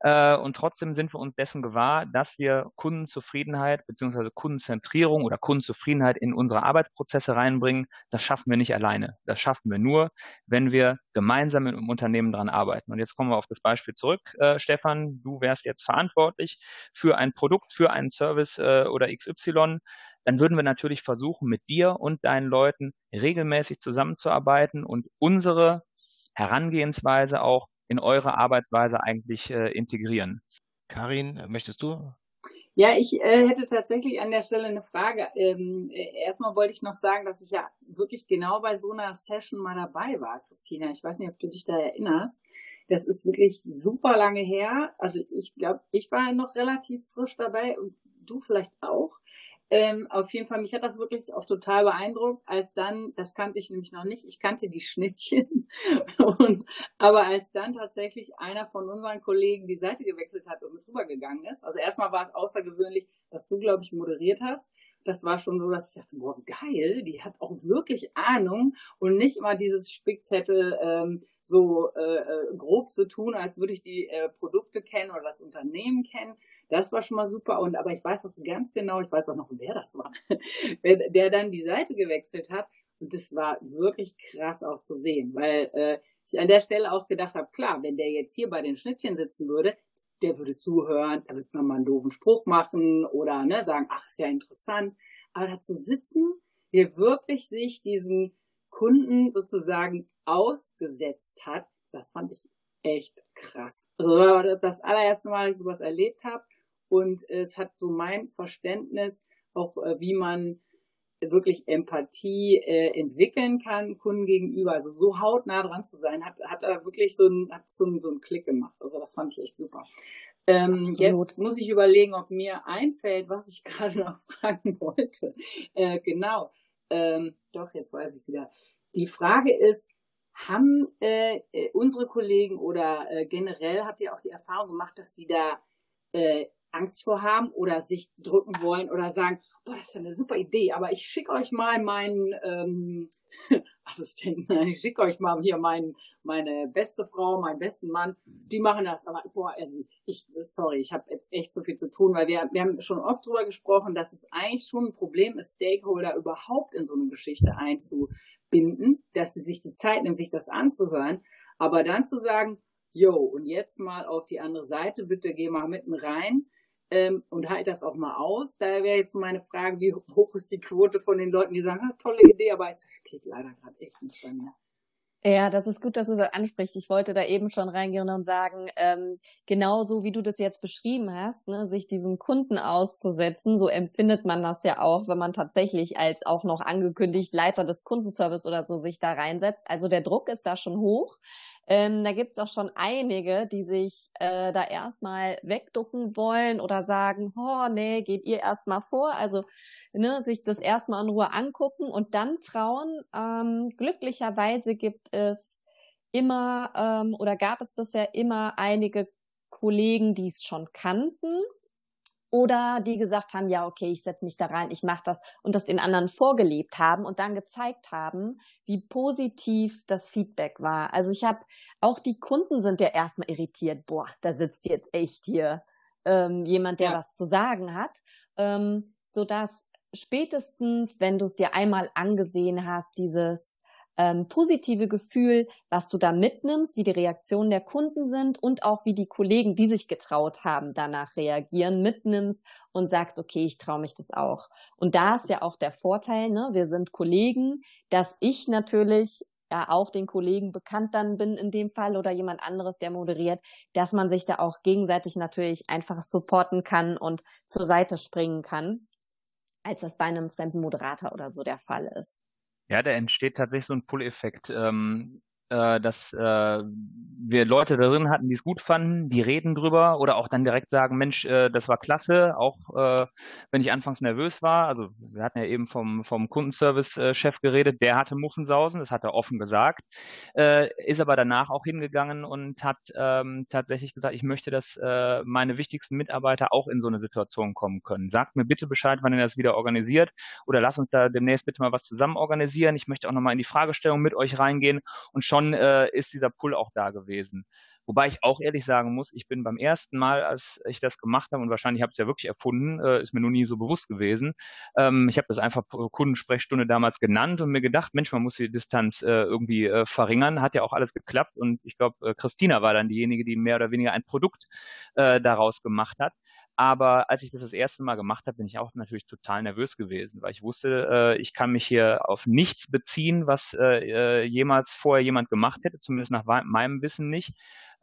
äh, und trotzdem sind wir uns dessen gewahr, dass wir Kundenzufriedenheit beziehungsweise Kundenzentrierung oder Kundenzufriedenheit in unsere Arbeitsprozesse reinbringen. Das schaffen wir nicht alleine. Das schaffen wir nur, wenn wir gemeinsam im Unternehmen dran arbeiten. Und jetzt kommen wir auf das Beispiel zurück, äh, Stefan. Du wärst jetzt verantwortlich für ein Produkt, für einen Service äh, oder XY dann würden wir natürlich versuchen, mit dir und deinen Leuten regelmäßig zusammenzuarbeiten und unsere Herangehensweise auch in eure Arbeitsweise eigentlich äh, integrieren. Karin, möchtest du? Ja, ich äh, hätte tatsächlich an der Stelle eine Frage. Ähm, äh, erstmal wollte ich noch sagen, dass ich ja wirklich genau bei so einer Session mal dabei war, Christina. Ich weiß nicht, ob du dich da erinnerst. Das ist wirklich super lange her. Also ich glaube, ich war noch relativ frisch dabei und du vielleicht auch. Ähm, auf jeden Fall, mich hat das wirklich auch total beeindruckt, als dann, das kannte ich nämlich noch nicht, ich kannte die Schnittchen, und, aber als dann tatsächlich einer von unseren Kollegen die Seite gewechselt hat und mit rübergegangen ist, also erstmal war es außergewöhnlich, dass du, glaube ich, moderiert hast, das war schon so, dass ich dachte, boah, geil, die hat auch wirklich Ahnung. Und nicht immer dieses Spickzettel ähm, so äh, äh, grob zu tun, als würde ich die äh, Produkte kennen oder das Unternehmen kennen, das war schon mal super. Und aber ich weiß auch ganz genau, ich weiß auch noch, wer das war, der dann die Seite gewechselt hat. Und das war wirklich krass auch zu sehen, weil äh, ich an der Stelle auch gedacht habe, klar, wenn der jetzt hier bei den Schnittchen sitzen würde, der würde zuhören, da würde man mal einen doofen Spruch machen oder ne, sagen, ach, ist ja interessant. Aber da zu sitzen, der wirklich sich diesen Kunden sozusagen ausgesetzt hat, das fand ich echt krass. Also das allererste Mal, dass ich sowas erlebt habe. Und es hat so mein Verständnis auch äh, wie man wirklich Empathie äh, entwickeln kann Kunden gegenüber. Also so hautnah dran zu sein, hat, hat er wirklich so einen, hat so einen, so einen Klick gemacht. Also das fand ich echt super. Ähm, jetzt muss ich überlegen, ob mir einfällt, was ich gerade noch fragen wollte. Äh, genau. Ähm, doch, jetzt weiß ich es wieder. Die Frage ist, haben äh, äh, unsere Kollegen oder äh, generell habt ihr auch die Erfahrung gemacht, dass die da äh, Angst vor haben oder sich drücken wollen oder sagen, boah, das ist eine super Idee, aber ich schicke euch mal meinen ähm, Assistenten, ich schicke euch mal hier meinen, meine beste Frau, meinen besten Mann, die machen das. Aber boah, also ich, sorry, ich habe jetzt echt so viel zu tun, weil wir, wir haben schon oft drüber gesprochen, dass es eigentlich schon ein Problem ist, Stakeholder überhaupt in so eine Geschichte einzubinden, dass sie sich die Zeit nehmen, sich das anzuhören, aber dann zu sagen, yo, und jetzt mal auf die andere Seite, bitte geh mal mitten rein ähm, und halt das auch mal aus. Da wäre jetzt meine Frage, wie hoch ist die Quote von den Leuten, die sagen, ah, tolle Idee, aber es geht leider gerade echt nicht bei mir. Ja, das ist gut, dass du das ansprichst. Ich wollte da eben schon reingehen und sagen, ähm, genauso wie du das jetzt beschrieben hast, ne, sich diesem Kunden auszusetzen, so empfindet man das ja auch, wenn man tatsächlich als auch noch angekündigt Leiter des Kundenservice oder so sich da reinsetzt. Also der Druck ist da schon hoch. Ähm, da gibt's auch schon einige, die sich äh, da erstmal wegducken wollen oder sagen, oh nee, geht ihr erstmal vor. Also ne, sich das erstmal in Ruhe angucken und dann trauen. Ähm, glücklicherweise gibt es immer ähm, oder gab es bisher immer einige Kollegen, die es schon kannten oder die gesagt haben, ja, okay, ich setze mich da rein, ich mache das und das den anderen vorgelebt haben und dann gezeigt haben, wie positiv das Feedback war. Also ich habe, auch die Kunden sind ja erstmal irritiert, boah, da sitzt jetzt echt hier ähm, jemand, der ja. was zu sagen hat, ähm, sodass spätestens, wenn du es dir einmal angesehen hast, dieses ähm, positive Gefühl, was du da mitnimmst, wie die Reaktionen der Kunden sind und auch wie die Kollegen, die sich getraut haben, danach reagieren, mitnimmst und sagst, okay, ich traue mich das auch. Und da ist ja auch der Vorteil, ne? wir sind Kollegen, dass ich natürlich ja auch den Kollegen bekannt dann bin in dem Fall oder jemand anderes, der moderiert, dass man sich da auch gegenseitig natürlich einfach supporten kann und zur Seite springen kann, als das bei einem fremden Moderator oder so der Fall ist. Ja, da entsteht tatsächlich so ein Pull-Effekt. Ähm, äh, dass äh, wir Leute darin hatten, die es gut fanden, die reden drüber oder auch dann direkt sagen, Mensch, äh, das war klasse, auch äh, wenn ich anfangs nervös war. Also wir hatten ja eben vom, vom Kundenservice-Chef geredet, der hatte Muffensausen, das hat er offen gesagt, äh, ist aber danach auch hingegangen und hat ähm, tatsächlich gesagt, ich möchte, dass äh, meine wichtigsten Mitarbeiter auch in so eine Situation kommen können. Sagt mir bitte Bescheid, wann ihr das wieder organisiert oder lasst uns da demnächst bitte mal was zusammen organisieren. Ich möchte auch nochmal in die Fragestellung mit euch reingehen und schon äh, ist dieser Pull auch da gewesen. Wobei ich auch ehrlich sagen muss, ich bin beim ersten Mal, als ich das gemacht habe, und wahrscheinlich habe ich es ja wirklich erfunden, äh, ist mir noch nie so bewusst gewesen. Ähm, ich habe das einfach Kundensprechstunde damals genannt und mir gedacht, Mensch, man muss die Distanz äh, irgendwie äh, verringern. Hat ja auch alles geklappt und ich glaube, äh, Christina war dann diejenige, die mehr oder weniger ein Produkt äh, daraus gemacht hat. Aber als ich das das erste Mal gemacht habe, bin ich auch natürlich total nervös gewesen, weil ich wusste, äh, ich kann mich hier auf nichts beziehen, was äh, äh jemals vorher jemand gemacht hätte, zumindest nach meinem Wissen nicht.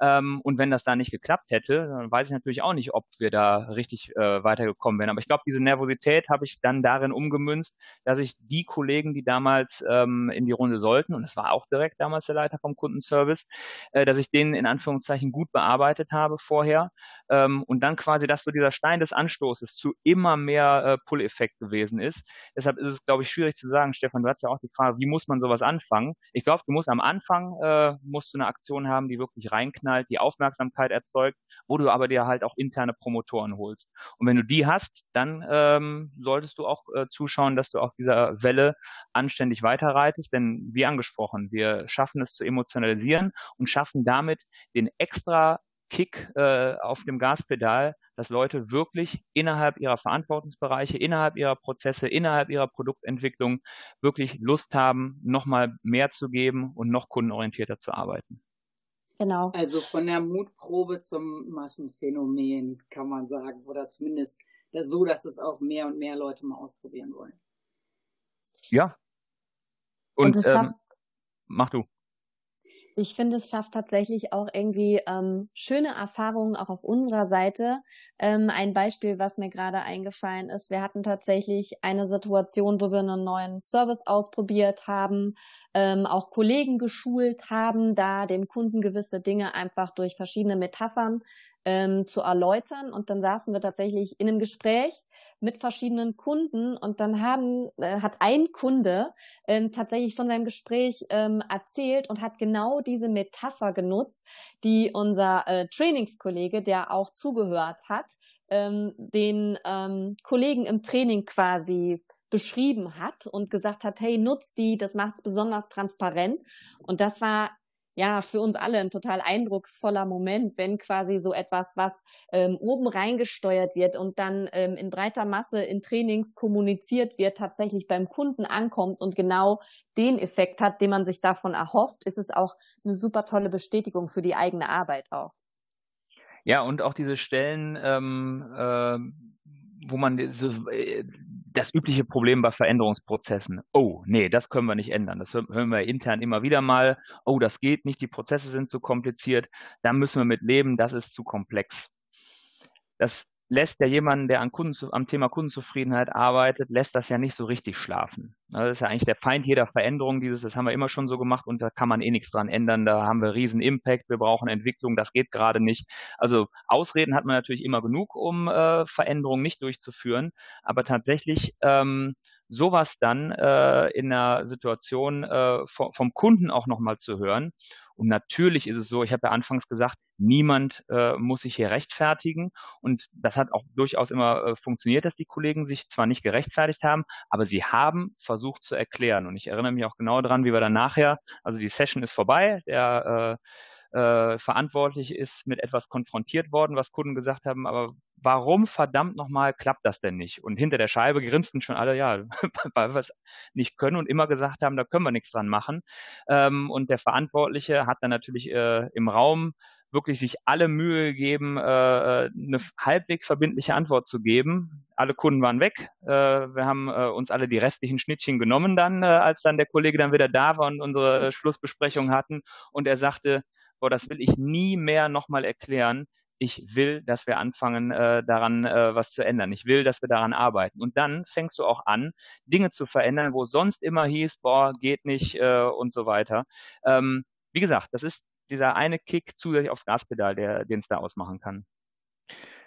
Ähm, und wenn das da nicht geklappt hätte, dann weiß ich natürlich auch nicht, ob wir da richtig äh, weitergekommen wären. Aber ich glaube, diese Nervosität habe ich dann darin umgemünzt, dass ich die Kollegen, die damals ähm, in die Runde sollten, und das war auch direkt damals der Leiter vom Kundenservice, äh, dass ich den in Anführungszeichen gut bearbeitet habe vorher. Ähm, und dann quasi, dass so dieser Stein des Anstoßes zu immer mehr äh, Pull-Effekt gewesen ist. Deshalb ist es, glaube ich, schwierig zu sagen, Stefan, du hast ja auch die Frage, wie muss man sowas anfangen? Ich glaube, du musst am Anfang, äh, musst du eine Aktion haben, die wirklich reinknallt halt die Aufmerksamkeit erzeugt, wo du aber dir halt auch interne Promotoren holst. Und wenn du die hast, dann ähm, solltest du auch äh, zuschauen, dass du auf dieser Welle anständig weiterreitest, denn wie angesprochen, wir schaffen es zu emotionalisieren und schaffen damit den extra Kick äh, auf dem Gaspedal, dass Leute wirklich innerhalb ihrer Verantwortungsbereiche, innerhalb ihrer Prozesse, innerhalb ihrer Produktentwicklung wirklich Lust haben, nochmal mehr zu geben und noch kundenorientierter zu arbeiten. Genau. Also von der Mutprobe zum Massenphänomen kann man sagen. Oder zumindest das so, dass es auch mehr und mehr Leute mal ausprobieren wollen. Ja. Und, und ähm, mach du. Ich finde, es schafft tatsächlich auch irgendwie ähm, schöne Erfahrungen auch auf unserer Seite. Ähm, ein Beispiel, was mir gerade eingefallen ist, wir hatten tatsächlich eine Situation, wo wir einen neuen Service ausprobiert haben, ähm, auch Kollegen geschult haben, da dem Kunden gewisse Dinge einfach durch verschiedene Metaphern ähm, zu erläutern. Und dann saßen wir tatsächlich in einem Gespräch mit verschiedenen Kunden und dann haben, äh, hat ein Kunde ähm, tatsächlich von seinem Gespräch ähm, erzählt und hat genau genau diese Metapher genutzt, die unser äh, Trainingskollege, der auch zugehört hat, ähm, den ähm, Kollegen im Training quasi beschrieben hat und gesagt hat, hey, nutzt die, das macht es besonders transparent. Und das war ja, für uns alle ein total eindrucksvoller Moment, wenn quasi so etwas, was ähm, oben reingesteuert wird und dann ähm, in breiter Masse in Trainings kommuniziert wird, tatsächlich beim Kunden ankommt und genau den Effekt hat, den man sich davon erhofft, ist es auch eine super tolle Bestätigung für die eigene Arbeit auch. Ja, und auch diese Stellen, ähm, äh, wo man so, äh, das übliche Problem bei Veränderungsprozessen. Oh, nee, das können wir nicht ändern. Das hören wir intern immer wieder mal. Oh, das geht nicht, die Prozesse sind zu kompliziert. Da müssen wir mit leben, das ist zu komplex. Das lässt ja jemanden, der an Kunden, am Thema Kundenzufriedenheit arbeitet, lässt das ja nicht so richtig schlafen. Das ist ja eigentlich der Feind jeder Veränderung. Dieses, das haben wir immer schon so gemacht und da kann man eh nichts dran ändern. Da haben wir riesen Impact. Wir brauchen Entwicklung. Das geht gerade nicht. Also Ausreden hat man natürlich immer genug, um äh, Veränderungen nicht durchzuführen. Aber tatsächlich ähm, sowas dann äh, in einer Situation äh, vom, vom Kunden auch nochmal zu hören. Und natürlich ist es so, ich habe ja anfangs gesagt, niemand äh, muss sich hier rechtfertigen. Und das hat auch durchaus immer äh, funktioniert, dass die Kollegen sich zwar nicht gerechtfertigt haben, aber sie haben versucht zu erklären. Und ich erinnere mich auch genau daran, wie wir dann nachher, also die Session ist vorbei, der äh, äh, verantwortlich ist mit etwas konfrontiert worden, was Kunden gesagt haben, aber warum verdammt nochmal klappt das denn nicht? Und hinter der Scheibe grinsten schon alle, ja, weil wir es nicht können und immer gesagt haben, da können wir nichts dran machen. Ähm, und der Verantwortliche hat dann natürlich äh, im Raum wirklich sich alle Mühe gegeben, äh, eine halbwegs verbindliche Antwort zu geben. Alle Kunden waren weg. Äh, wir haben äh, uns alle die restlichen Schnittchen genommen dann, äh, als dann der Kollege dann wieder da war und unsere Schlussbesprechung hatten. Und er sagte, boah, das will ich nie mehr nochmal erklären. Ich will, dass wir anfangen, äh, daran äh, was zu ändern. Ich will, dass wir daran arbeiten. Und dann fängst du auch an, Dinge zu verändern, wo sonst immer hieß, boah, geht nicht äh, und so weiter. Ähm, wie gesagt, das ist dieser eine Kick zusätzlich aufs Gaspedal, der, den es da ausmachen kann.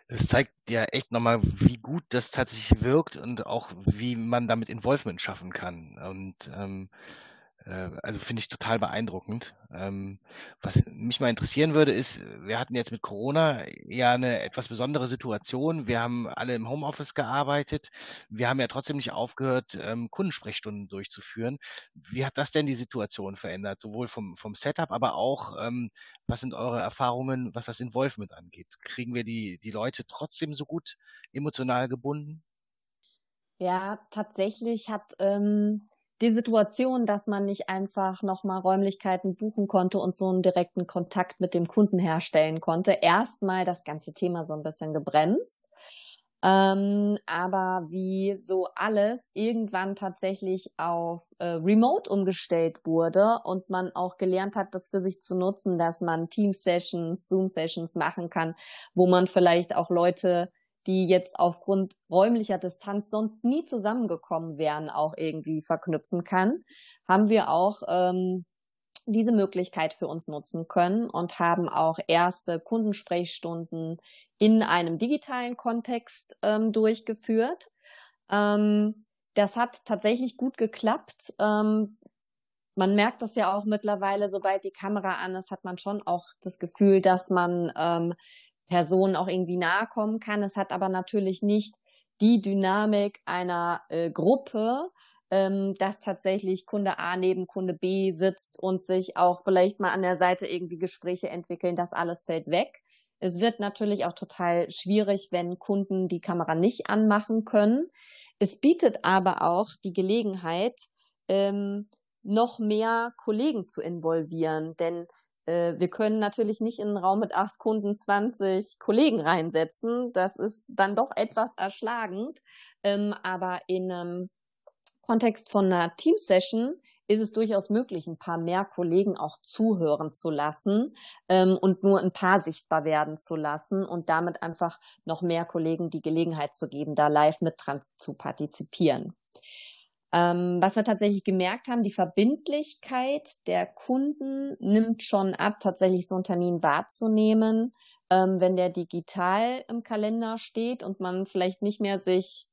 Das zeigt ja echt nochmal, wie gut das tatsächlich wirkt und auch wie man damit Involvement schaffen kann. Und ähm, äh, also finde ich total beeindruckend. Ähm, was mich mal interessieren würde, ist, wir hatten jetzt mit Corona ja eine etwas besondere Situation. Wir haben alle im Homeoffice gearbeitet. Wir haben ja trotzdem nicht aufgehört, ähm, Kundensprechstunden durchzuführen. Wie hat das denn die Situation verändert? Sowohl vom, vom Setup, aber auch, ähm, was sind eure Erfahrungen, was das Involvement angeht? Kriegen wir die, die Leute trotzdem so gut emotional gebunden? Ja, tatsächlich hat ähm, die Situation, dass man nicht einfach nochmal Räumlichkeiten buchen konnte und so einen direkten Kontakt mit dem Kunden herstellen konnte, erstmal das ganze Thema so ein bisschen gebremst. Ähm, aber wie so alles irgendwann tatsächlich auf äh, Remote umgestellt wurde und man auch gelernt hat, das für sich zu nutzen, dass man Team-Sessions, Zoom-Sessions machen kann, wo man vielleicht auch Leute die jetzt aufgrund räumlicher Distanz sonst nie zusammengekommen wären, auch irgendwie verknüpfen kann, haben wir auch ähm, diese Möglichkeit für uns nutzen können und haben auch erste Kundensprechstunden in einem digitalen Kontext ähm, durchgeführt. Ähm, das hat tatsächlich gut geklappt. Ähm, man merkt das ja auch mittlerweile, sobald die Kamera an ist, hat man schon auch das Gefühl, dass man ähm, Personen auch irgendwie nahe kommen kann. Es hat aber natürlich nicht die Dynamik einer äh, Gruppe, ähm, dass tatsächlich Kunde A neben Kunde B sitzt und sich auch vielleicht mal an der Seite irgendwie Gespräche entwickeln. Das alles fällt weg. Es wird natürlich auch total schwierig, wenn Kunden die Kamera nicht anmachen können. Es bietet aber auch die Gelegenheit, ähm, noch mehr Kollegen zu involvieren, denn äh, wir können natürlich nicht in einen Raum mit acht Kunden 20 Kollegen reinsetzen. Das ist dann doch etwas erschlagend. Ähm, aber in einem Kontext von einer Team-Session ist es durchaus möglich, ein paar mehr Kollegen auch zuhören zu lassen ähm, und nur ein paar sichtbar werden zu lassen und damit einfach noch mehr Kollegen die Gelegenheit zu geben, da live mit dran zu partizipieren. Ähm, was wir tatsächlich gemerkt haben, die Verbindlichkeit der Kunden nimmt schon ab, tatsächlich so einen Termin wahrzunehmen, ähm, wenn der digital im Kalender steht und man vielleicht nicht mehr sich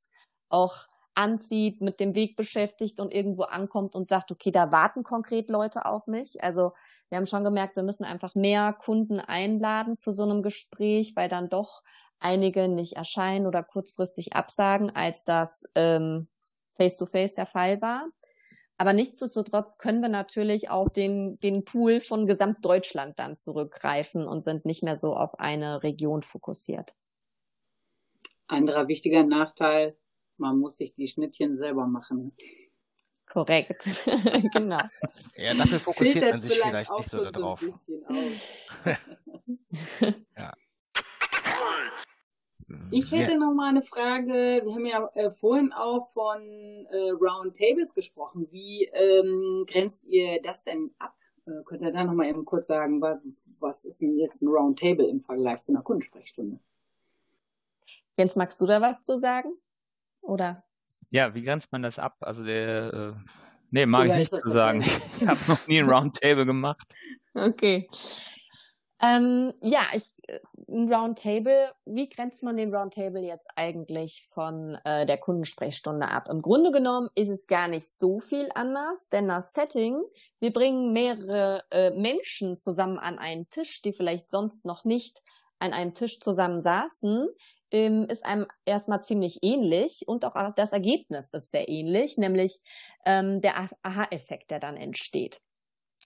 auch anzieht, mit dem Weg beschäftigt und irgendwo ankommt und sagt, okay, da warten konkret Leute auf mich. Also wir haben schon gemerkt, wir müssen einfach mehr Kunden einladen zu so einem Gespräch, weil dann doch einige nicht erscheinen oder kurzfristig absagen, als das ähm, face-to-face -face der Fall war. Aber nichtsdestotrotz können wir natürlich auf den, den Pool von Gesamtdeutschland dann zurückgreifen und sind nicht mehr so auf eine Region fokussiert. Anderer wichtiger Nachteil, man muss sich die Schnittchen selber machen. Korrekt, genau. Ja, dafür fokussiert man sich vielleicht, vielleicht nicht so darauf. ja. Ich hätte ja. noch mal eine Frage. Wir haben ja äh, vorhin auch von äh, Roundtables gesprochen. Wie ähm, grenzt ihr das denn ab? Äh, könnt ihr da noch mal eben kurz sagen, was, was ist denn jetzt ein Roundtable im Vergleich zu einer Kundensprechstunde? Jens, magst du da was zu sagen? Oder? Ja, wie grenzt man das ab? Also der, äh, nee, mag Oder ich nicht zu sagen. Ich habe noch nie ein Roundtable gemacht. Okay. Ähm, ja, ich, äh, ein Roundtable, wie grenzt man den Roundtable jetzt eigentlich von äh, der Kundensprechstunde ab? Im Grunde genommen ist es gar nicht so viel anders, denn das Setting, wir bringen mehrere äh, Menschen zusammen an einen Tisch, die vielleicht sonst noch nicht an einem Tisch zusammen saßen, ähm, ist einem erstmal ziemlich ähnlich und auch das Ergebnis ist sehr ähnlich, nämlich ähm, der Aha-Effekt, der dann entsteht.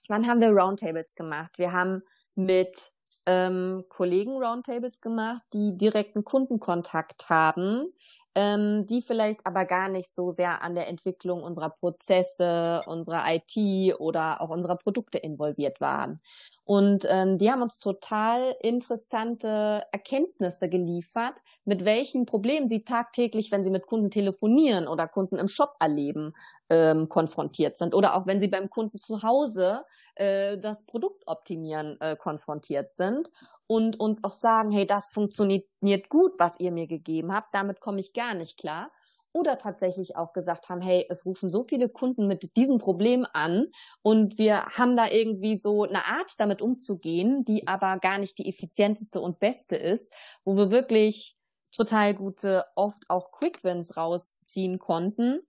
Wann haben wir Roundtables gemacht? Wir haben mit ähm, Kollegen Roundtables gemacht, die direkten Kundenkontakt haben, ähm, die vielleicht aber gar nicht so sehr an der Entwicklung unserer Prozesse, unserer IT oder auch unserer Produkte involviert waren. Und ähm, die haben uns total interessante Erkenntnisse geliefert, mit welchen Problemen sie tagtäglich, wenn sie mit Kunden telefonieren oder Kunden im Shop erleben, ähm, konfrontiert sind. Oder auch wenn sie beim Kunden zu Hause äh, das Produkt optimieren äh, konfrontiert sind und uns auch sagen, hey, das funktioniert gut, was ihr mir gegeben habt, damit komme ich gar nicht klar. Oder tatsächlich auch gesagt haben, hey, es rufen so viele Kunden mit diesem Problem an und wir haben da irgendwie so eine Art damit umzugehen, die aber gar nicht die effizienteste und beste ist, wo wir wirklich total gute, oft auch Quick Wins rausziehen konnten,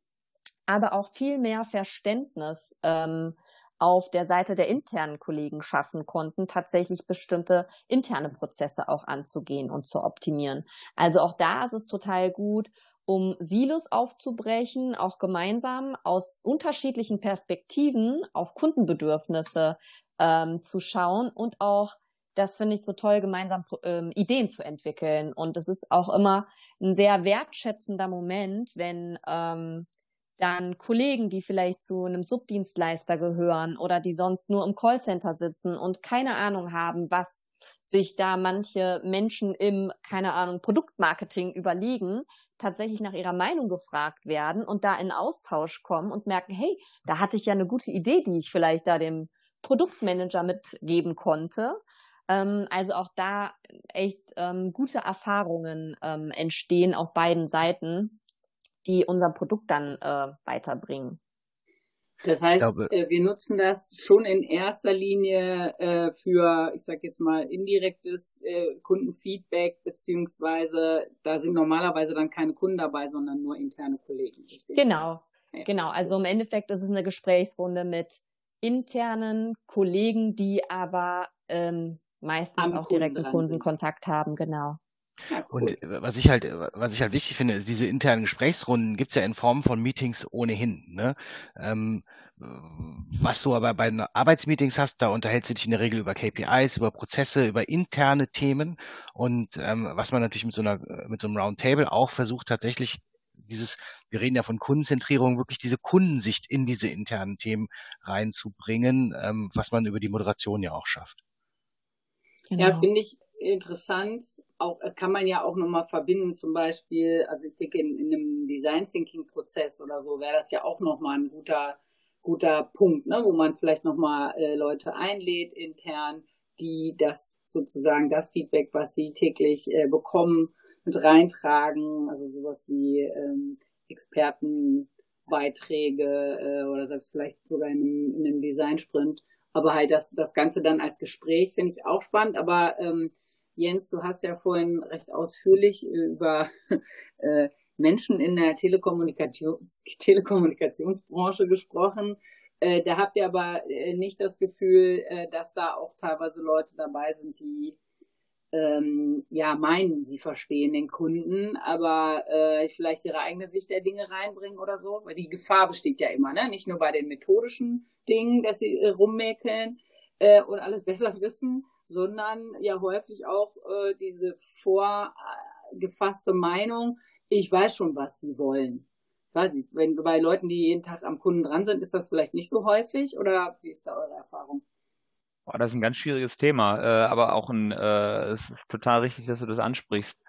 aber auch viel mehr Verständnis ähm, auf der Seite der internen Kollegen schaffen konnten, tatsächlich bestimmte interne Prozesse auch anzugehen und zu optimieren. Also auch da ist es total gut um Silos aufzubrechen, auch gemeinsam aus unterschiedlichen Perspektiven auf Kundenbedürfnisse ähm, zu schauen und auch, das finde ich so toll, gemeinsam ähm, Ideen zu entwickeln. Und es ist auch immer ein sehr wertschätzender Moment, wenn ähm, dann Kollegen, die vielleicht zu einem Subdienstleister gehören oder die sonst nur im Callcenter sitzen und keine Ahnung haben, was sich da manche Menschen im, keine Ahnung, Produktmarketing überlegen, tatsächlich nach ihrer Meinung gefragt werden und da in Austausch kommen und merken, hey, da hatte ich ja eine gute Idee, die ich vielleicht da dem Produktmanager mitgeben konnte. Ähm, also auch da echt ähm, gute Erfahrungen ähm, entstehen auf beiden Seiten, die unser Produkt dann äh, weiterbringen. Das heißt, glaube, äh, wir nutzen das schon in erster Linie äh, für, ich sage jetzt mal, indirektes äh, Kundenfeedback, beziehungsweise da sind normalerweise dann keine Kunden dabei, sondern nur interne Kollegen. Richtig? Genau, ja. genau. Also im Endeffekt ist es eine Gesprächsrunde mit internen Kollegen, die aber ähm, meistens Am auch direkten Kundenkontakt sind. haben, genau. Ja, cool. Und äh, was ich halt, äh, was ich halt wichtig finde, ist, diese internen Gesprächsrunden gibt's ja in Form von Meetings ohnehin. Ne? Ähm, was du aber bei Arbeitsmeetings hast, da unterhältst du dich in der Regel über KPIs, über Prozesse, über interne Themen. Und ähm, was man natürlich mit so einer, äh, mit so einem Roundtable auch versucht, tatsächlich dieses, wir reden ja von Kundenzentrierung, wirklich diese Kundensicht in diese internen Themen reinzubringen, ähm, was man über die Moderation ja auch schafft. Genau. Ja, finde ich, interessant. Auch äh, kann man ja auch nochmal verbinden, zum Beispiel, also ich denke, in, in einem Design Thinking Prozess oder so wäre das ja auch nochmal ein guter, guter Punkt, ne, wo man vielleicht nochmal äh, Leute einlädt intern, die das sozusagen das Feedback, was sie täglich äh, bekommen, mit reintragen. Also sowas wie ähm, Expertenbeiträge äh, oder selbst vielleicht sogar in in einem Design Sprint aber halt das, das Ganze dann als Gespräch finde ich auch spannend. Aber ähm, Jens, du hast ja vorhin recht ausführlich äh, über äh, Menschen in der Telekommunikations Telekommunikationsbranche gesprochen. Äh, da habt ihr aber äh, nicht das Gefühl, äh, dass da auch teilweise Leute dabei sind, die ähm, ja meinen, sie verstehen den Kunden, aber äh, vielleicht ihre eigene Sicht der Dinge reinbringen oder so, weil die Gefahr besteht ja immer, ne? Nicht nur bei den methodischen Dingen, dass sie äh, rummäkeln äh, und alles besser wissen, sondern ja häufig auch äh, diese vorgefasste Meinung, ich weiß schon, was die wollen. Weiß ich, wenn bei Leuten, die jeden Tag am Kunden dran sind, ist das vielleicht nicht so häufig oder wie ist da eure Erfahrung? Boah, das ist ein ganz schwieriges Thema, äh, aber auch ein, äh, ist total richtig, dass du das ansprichst.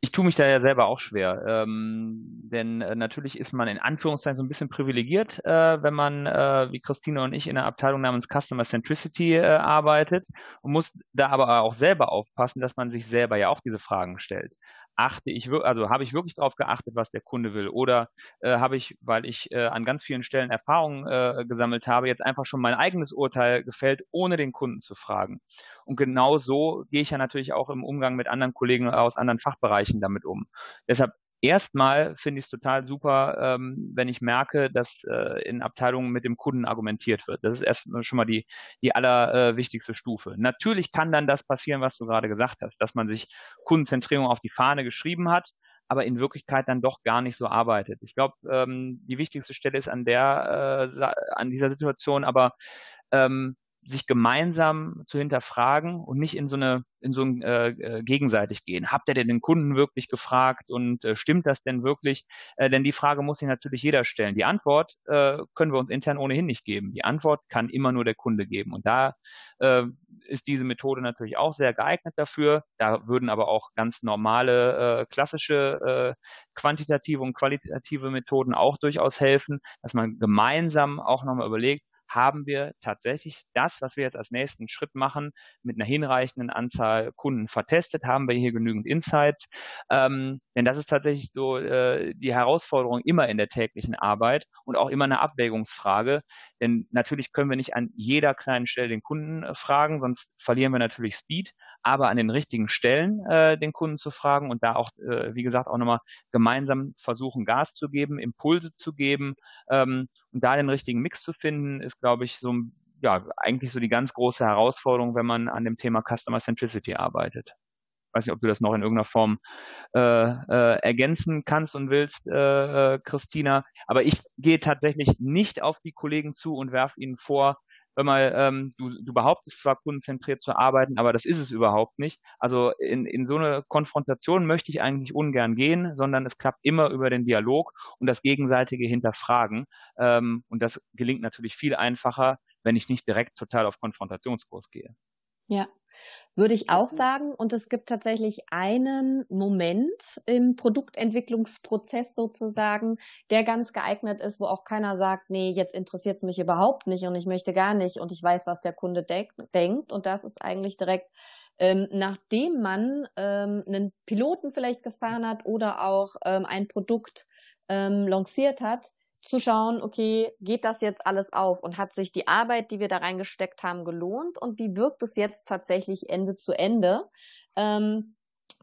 Ich tue mich da ja selber auch schwer, ähm, denn äh, natürlich ist man in Anführungszeichen so ein bisschen privilegiert, äh, wenn man äh, wie Christine und ich in einer Abteilung namens Customer Centricity äh, arbeitet und muss da aber auch selber aufpassen, dass man sich selber ja auch diese Fragen stellt achte ich, also habe ich wirklich darauf geachtet, was der Kunde will? Oder äh, habe ich, weil ich äh, an ganz vielen Stellen Erfahrungen äh, gesammelt habe, jetzt einfach schon mein eigenes Urteil gefällt, ohne den Kunden zu fragen? Und genau so gehe ich ja natürlich auch im Umgang mit anderen Kollegen aus anderen Fachbereichen damit um. Deshalb Erstmal finde ich es total super, ähm, wenn ich merke, dass äh, in Abteilungen mit dem Kunden argumentiert wird. Das ist erst schon mal die, die allerwichtigste äh, Stufe. Natürlich kann dann das passieren, was du gerade gesagt hast, dass man sich Kundenzentrierung auf die Fahne geschrieben hat, aber in Wirklichkeit dann doch gar nicht so arbeitet. Ich glaube, ähm, die wichtigste Stelle ist an der, äh, an dieser Situation aber ähm, sich gemeinsam zu hinterfragen und nicht in so eine in so ein äh, äh, gegenseitig gehen. Habt ihr denn den Kunden wirklich gefragt und äh, stimmt das denn wirklich? Äh, denn die Frage muss sich natürlich jeder stellen. Die Antwort äh, können wir uns intern ohnehin nicht geben. Die Antwort kann immer nur der Kunde geben. Und da äh, ist diese Methode natürlich auch sehr geeignet dafür. Da würden aber auch ganz normale äh, klassische äh, quantitative und qualitative Methoden auch durchaus helfen, dass man gemeinsam auch nochmal überlegt, haben wir tatsächlich das, was wir jetzt als nächsten Schritt machen, mit einer hinreichenden Anzahl Kunden vertestet, haben wir hier genügend Insights. Ähm, denn das ist tatsächlich so äh, die Herausforderung immer in der täglichen Arbeit und auch immer eine Abwägungsfrage. Denn natürlich können wir nicht an jeder kleinen Stelle den Kunden äh, fragen, sonst verlieren wir natürlich Speed, aber an den richtigen Stellen äh, den Kunden zu fragen und da auch, äh, wie gesagt, auch nochmal gemeinsam versuchen, Gas zu geben, Impulse zu geben ähm, und da den richtigen Mix zu finden, ist, glaube ich, so ja, eigentlich so die ganz große Herausforderung, wenn man an dem Thema Customer Centricity arbeitet. Weiß nicht, ob du das noch in irgendeiner Form äh, äh, ergänzen kannst und willst, äh, äh, Christina. Aber ich gehe tatsächlich nicht auf die Kollegen zu und werfe ihnen vor, hör mal, ähm, du, du behauptest zwar kundenzentriert zu arbeiten, aber das ist es überhaupt nicht. Also in, in so eine Konfrontation möchte ich eigentlich ungern gehen, sondern es klappt immer über den Dialog und das gegenseitige Hinterfragen. Ähm, und das gelingt natürlich viel einfacher, wenn ich nicht direkt total auf Konfrontationskurs gehe. Ja, würde ich auch sagen. Und es gibt tatsächlich einen Moment im Produktentwicklungsprozess sozusagen, der ganz geeignet ist, wo auch keiner sagt, nee, jetzt interessiert es mich überhaupt nicht und ich möchte gar nicht und ich weiß, was der Kunde de denkt. Und das ist eigentlich direkt, ähm, nachdem man ähm, einen Piloten vielleicht gefahren hat oder auch ähm, ein Produkt ähm, lanciert hat, zu schauen, okay, geht das jetzt alles auf und hat sich die Arbeit, die wir da reingesteckt haben, gelohnt und wie wirkt es jetzt tatsächlich Ende zu Ende? Ähm,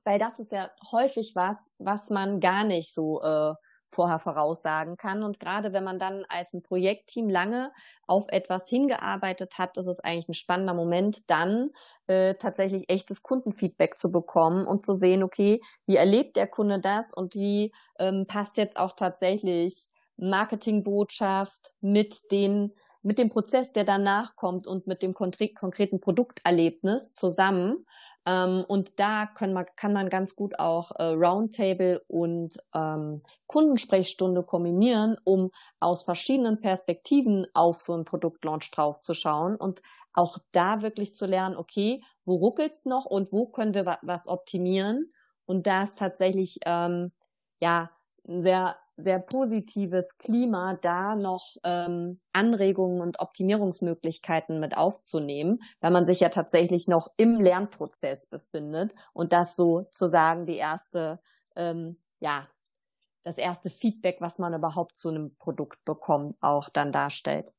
weil das ist ja häufig was, was man gar nicht so äh, vorher voraussagen kann. Und gerade wenn man dann als ein Projektteam lange auf etwas hingearbeitet hat, ist es eigentlich ein spannender Moment, dann äh, tatsächlich echtes Kundenfeedback zu bekommen und zu sehen, okay, wie erlebt der Kunde das und wie ähm, passt jetzt auch tatsächlich Marketingbotschaft mit den mit dem Prozess, der danach kommt und mit dem konkreten Produkterlebnis zusammen. Ähm, und da kann man, kann man ganz gut auch äh, Roundtable und ähm, Kundensprechstunde kombinieren, um aus verschiedenen Perspektiven auf so einen Produktlaunch draufzuschauen und auch da wirklich zu lernen, okay, wo ruckelt's noch und wo können wir was optimieren? Und da ist tatsächlich ähm, ja ein sehr sehr positives Klima, da noch ähm, Anregungen und Optimierungsmöglichkeiten mit aufzunehmen, weil man sich ja tatsächlich noch im Lernprozess befindet und das sozusagen die erste, ähm, ja, das erste Feedback, was man überhaupt zu einem Produkt bekommt, auch dann darstellt.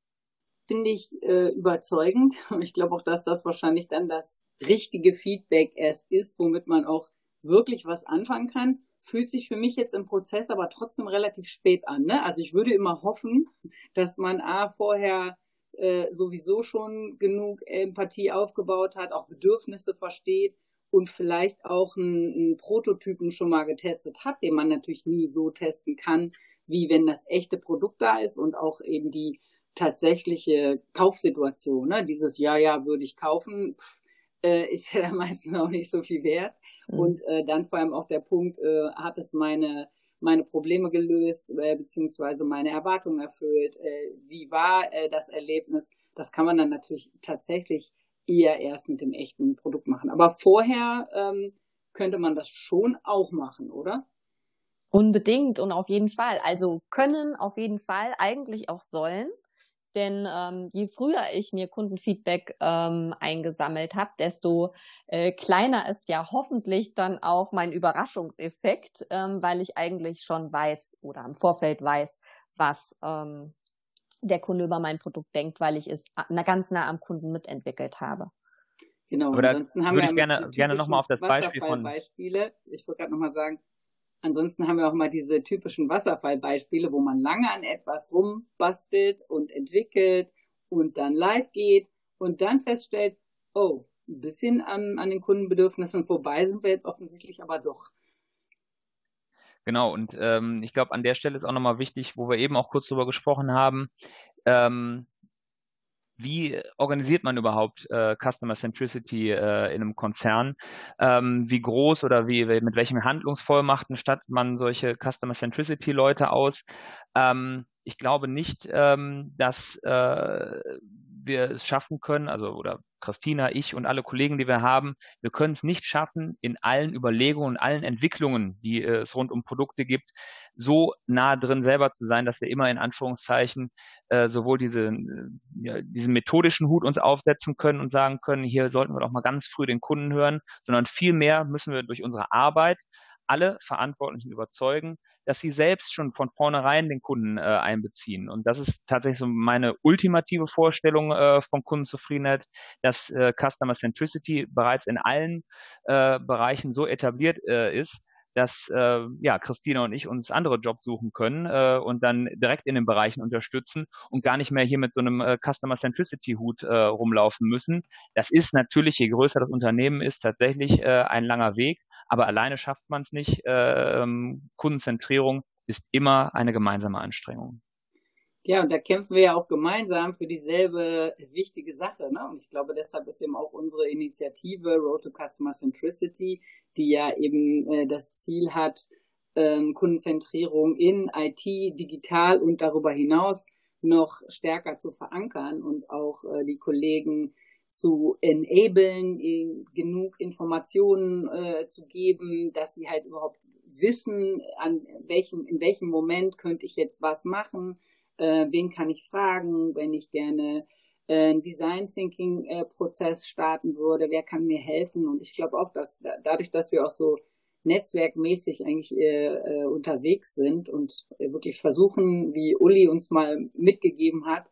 Finde ich äh, überzeugend. Ich glaube auch, dass das wahrscheinlich dann das richtige Feedback erst ist, womit man auch wirklich was anfangen kann fühlt sich für mich jetzt im Prozess aber trotzdem relativ spät an. Ne? Also ich würde immer hoffen, dass man A vorher äh, sowieso schon genug Empathie aufgebaut hat, auch Bedürfnisse versteht und vielleicht auch einen, einen Prototypen schon mal getestet hat, den man natürlich nie so testen kann, wie wenn das echte Produkt da ist und auch eben die tatsächliche Kaufsituation, ne? dieses Ja, ja, würde ich kaufen, pff, äh, ist ja dann meistens auch nicht so viel wert. Mhm. Und äh, dann vor allem auch der Punkt, äh, hat es meine meine Probleme gelöst, äh, beziehungsweise meine Erwartungen erfüllt, äh, wie war äh, das Erlebnis. Das kann man dann natürlich tatsächlich eher erst mit dem echten Produkt machen. Aber vorher ähm, könnte man das schon auch machen, oder? Unbedingt und auf jeden Fall. Also können auf jeden Fall, eigentlich auch sollen. Denn ähm, je früher ich mir Kundenfeedback ähm, eingesammelt habe, desto äh, kleiner ist ja hoffentlich dann auch mein Überraschungseffekt, ähm, weil ich eigentlich schon weiß oder im Vorfeld weiß, was ähm, der Kunde über mein Produkt denkt, weil ich es ganz nah am Kunden mitentwickelt habe. Genau, Aber ansonsten haben wir ich gerne, gerne nochmal auf das Beispiel von Beispiele. Ich wollte gerade nochmal sagen, Ansonsten haben wir auch mal diese typischen Wasserfallbeispiele, wo man lange an etwas rumbastelt und entwickelt und dann live geht und dann feststellt, oh, ein bisschen an, an den Kundenbedürfnissen vorbei sind wir jetzt offensichtlich aber doch. Genau, und ähm, ich glaube, an der Stelle ist auch nochmal wichtig, wo wir eben auch kurz drüber gesprochen haben, ähm, wie organisiert man überhaupt äh, Customer Centricity äh, in einem Konzern? Ähm, wie groß oder wie mit welchen Handlungsvollmachten stattet man solche Customer Centricity Leute aus? Ähm, ich glaube nicht, ähm, dass äh, wir es schaffen können, also oder Christina, ich und alle Kollegen, die wir haben, wir können es nicht schaffen, in allen Überlegungen, allen Entwicklungen, die äh, es rund um Produkte gibt, so nah drin selber zu sein, dass wir immer in Anführungszeichen äh, sowohl diese, äh, ja, diesen methodischen Hut uns aufsetzen können und sagen können, hier sollten wir doch mal ganz früh den Kunden hören, sondern vielmehr müssen wir durch unsere Arbeit alle Verantwortlichen überzeugen, dass sie selbst schon von vornherein den Kunden äh, einbeziehen. Und das ist tatsächlich so meine ultimative Vorstellung äh, von Kundenzufriedenheit, dass äh, Customer Centricity bereits in allen äh, Bereichen so etabliert äh, ist, dass äh, ja Christina und ich uns andere Jobs suchen können äh, und dann direkt in den Bereichen unterstützen und gar nicht mehr hier mit so einem äh, Customer Centricity Hut äh, rumlaufen müssen. Das ist natürlich, je größer das Unternehmen ist, tatsächlich äh, ein langer Weg, aber alleine schafft man es nicht. Äh, ähm, Kundenzentrierung ist immer eine gemeinsame Anstrengung. Ja, und da kämpfen wir ja auch gemeinsam für dieselbe wichtige Sache. Ne? Und ich glaube, deshalb ist eben auch unsere Initiative Road to Customer Centricity, die ja eben äh, das Ziel hat, ähm, Kundenzentrierung in IT, digital und darüber hinaus noch stärker zu verankern und auch äh, die Kollegen zu enablen, genug Informationen äh, zu geben, dass sie halt überhaupt wissen, an welchem, in welchem Moment könnte ich jetzt was machen, äh, wen kann ich fragen, wenn ich gerne äh, einen Design Thinking äh, Prozess starten würde, wer kann mir helfen? Und ich glaube auch, dass dadurch, dass wir auch so netzwerkmäßig eigentlich äh, äh, unterwegs sind und wirklich versuchen, wie Uli uns mal mitgegeben hat,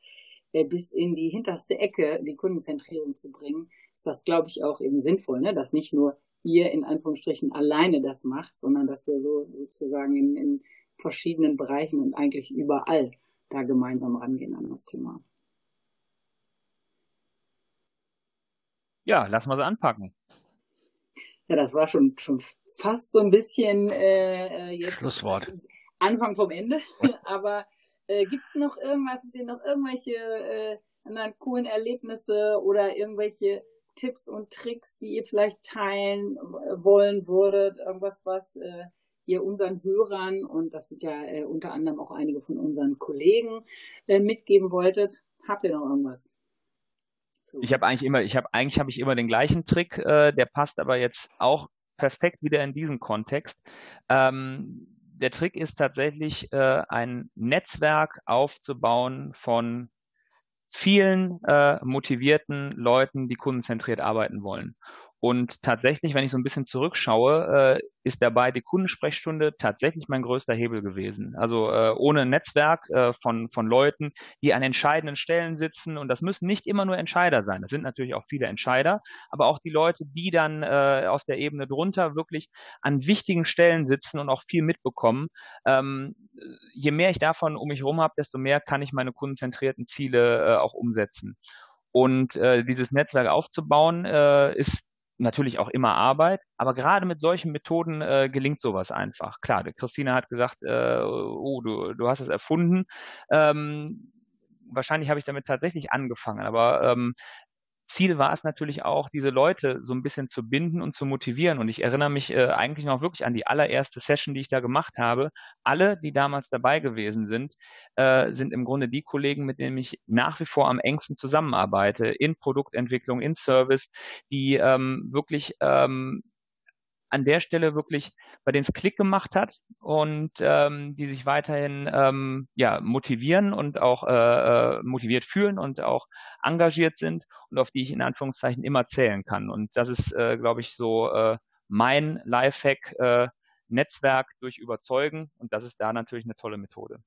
äh, bis in die hinterste Ecke die Kundenzentrierung zu bringen, ist das, glaube ich, auch eben sinnvoll, ne? dass nicht nur ihr in Anführungsstrichen alleine das macht, sondern dass wir so sozusagen in, in verschiedenen Bereichen und eigentlich überall da gemeinsam rangehen an das Thema. Ja, lass mal so anpacken. Ja, das war schon, schon fast so ein bisschen äh, jetzt Schlusswort. Anfang vom Ende. Aber äh, gibt es noch irgendwas, noch irgendwelche äh, anderen coolen Erlebnisse oder irgendwelche Tipps und Tricks, die ihr vielleicht teilen wollen würdet? Irgendwas, was äh, ihr unseren Hörern, und das sind ja äh, unter anderem auch einige von unseren Kollegen, äh, mitgeben wolltet. Habt ihr noch irgendwas? Ich habe eigentlich immer, ich habe eigentlich habe ich immer den gleichen Trick, äh, der passt aber jetzt auch perfekt wieder in diesen Kontext. Ähm, der Trick ist tatsächlich, äh, ein Netzwerk aufzubauen von vielen äh, motivierten Leuten, die kundenzentriert arbeiten wollen. Und tatsächlich, wenn ich so ein bisschen zurückschaue, äh, ist dabei die Kundensprechstunde tatsächlich mein größter Hebel gewesen. Also äh, ohne Netzwerk äh, von, von Leuten, die an entscheidenden Stellen sitzen. Und das müssen nicht immer nur Entscheider sein. Das sind natürlich auch viele Entscheider, aber auch die Leute, die dann äh, auf der Ebene drunter wirklich an wichtigen Stellen sitzen und auch viel mitbekommen. Ähm, je mehr ich davon um mich herum habe, desto mehr kann ich meine kundenzentrierten Ziele äh, auch umsetzen. Und äh, dieses Netzwerk aufzubauen, äh, ist natürlich auch immer Arbeit, aber gerade mit solchen Methoden äh, gelingt sowas einfach. Klar, Christina hat gesagt, äh, oh, du, du hast es erfunden. Ähm, wahrscheinlich habe ich damit tatsächlich angefangen, aber ähm, Ziel war es natürlich auch, diese Leute so ein bisschen zu binden und zu motivieren. Und ich erinnere mich äh, eigentlich noch wirklich an die allererste Session, die ich da gemacht habe. Alle, die damals dabei gewesen sind, äh, sind im Grunde die Kollegen, mit denen ich nach wie vor am engsten zusammenarbeite, in Produktentwicklung, in Service, die ähm, wirklich ähm, an der Stelle wirklich, bei denen es Klick gemacht hat und ähm, die sich weiterhin ähm, ja, motivieren und auch äh, äh, motiviert fühlen und auch engagiert sind und auf die ich in Anführungszeichen immer zählen kann. Und das ist, äh, glaube ich, so äh, mein Lifehack, äh, Netzwerk durch Überzeugen und das ist da natürlich eine tolle Methode.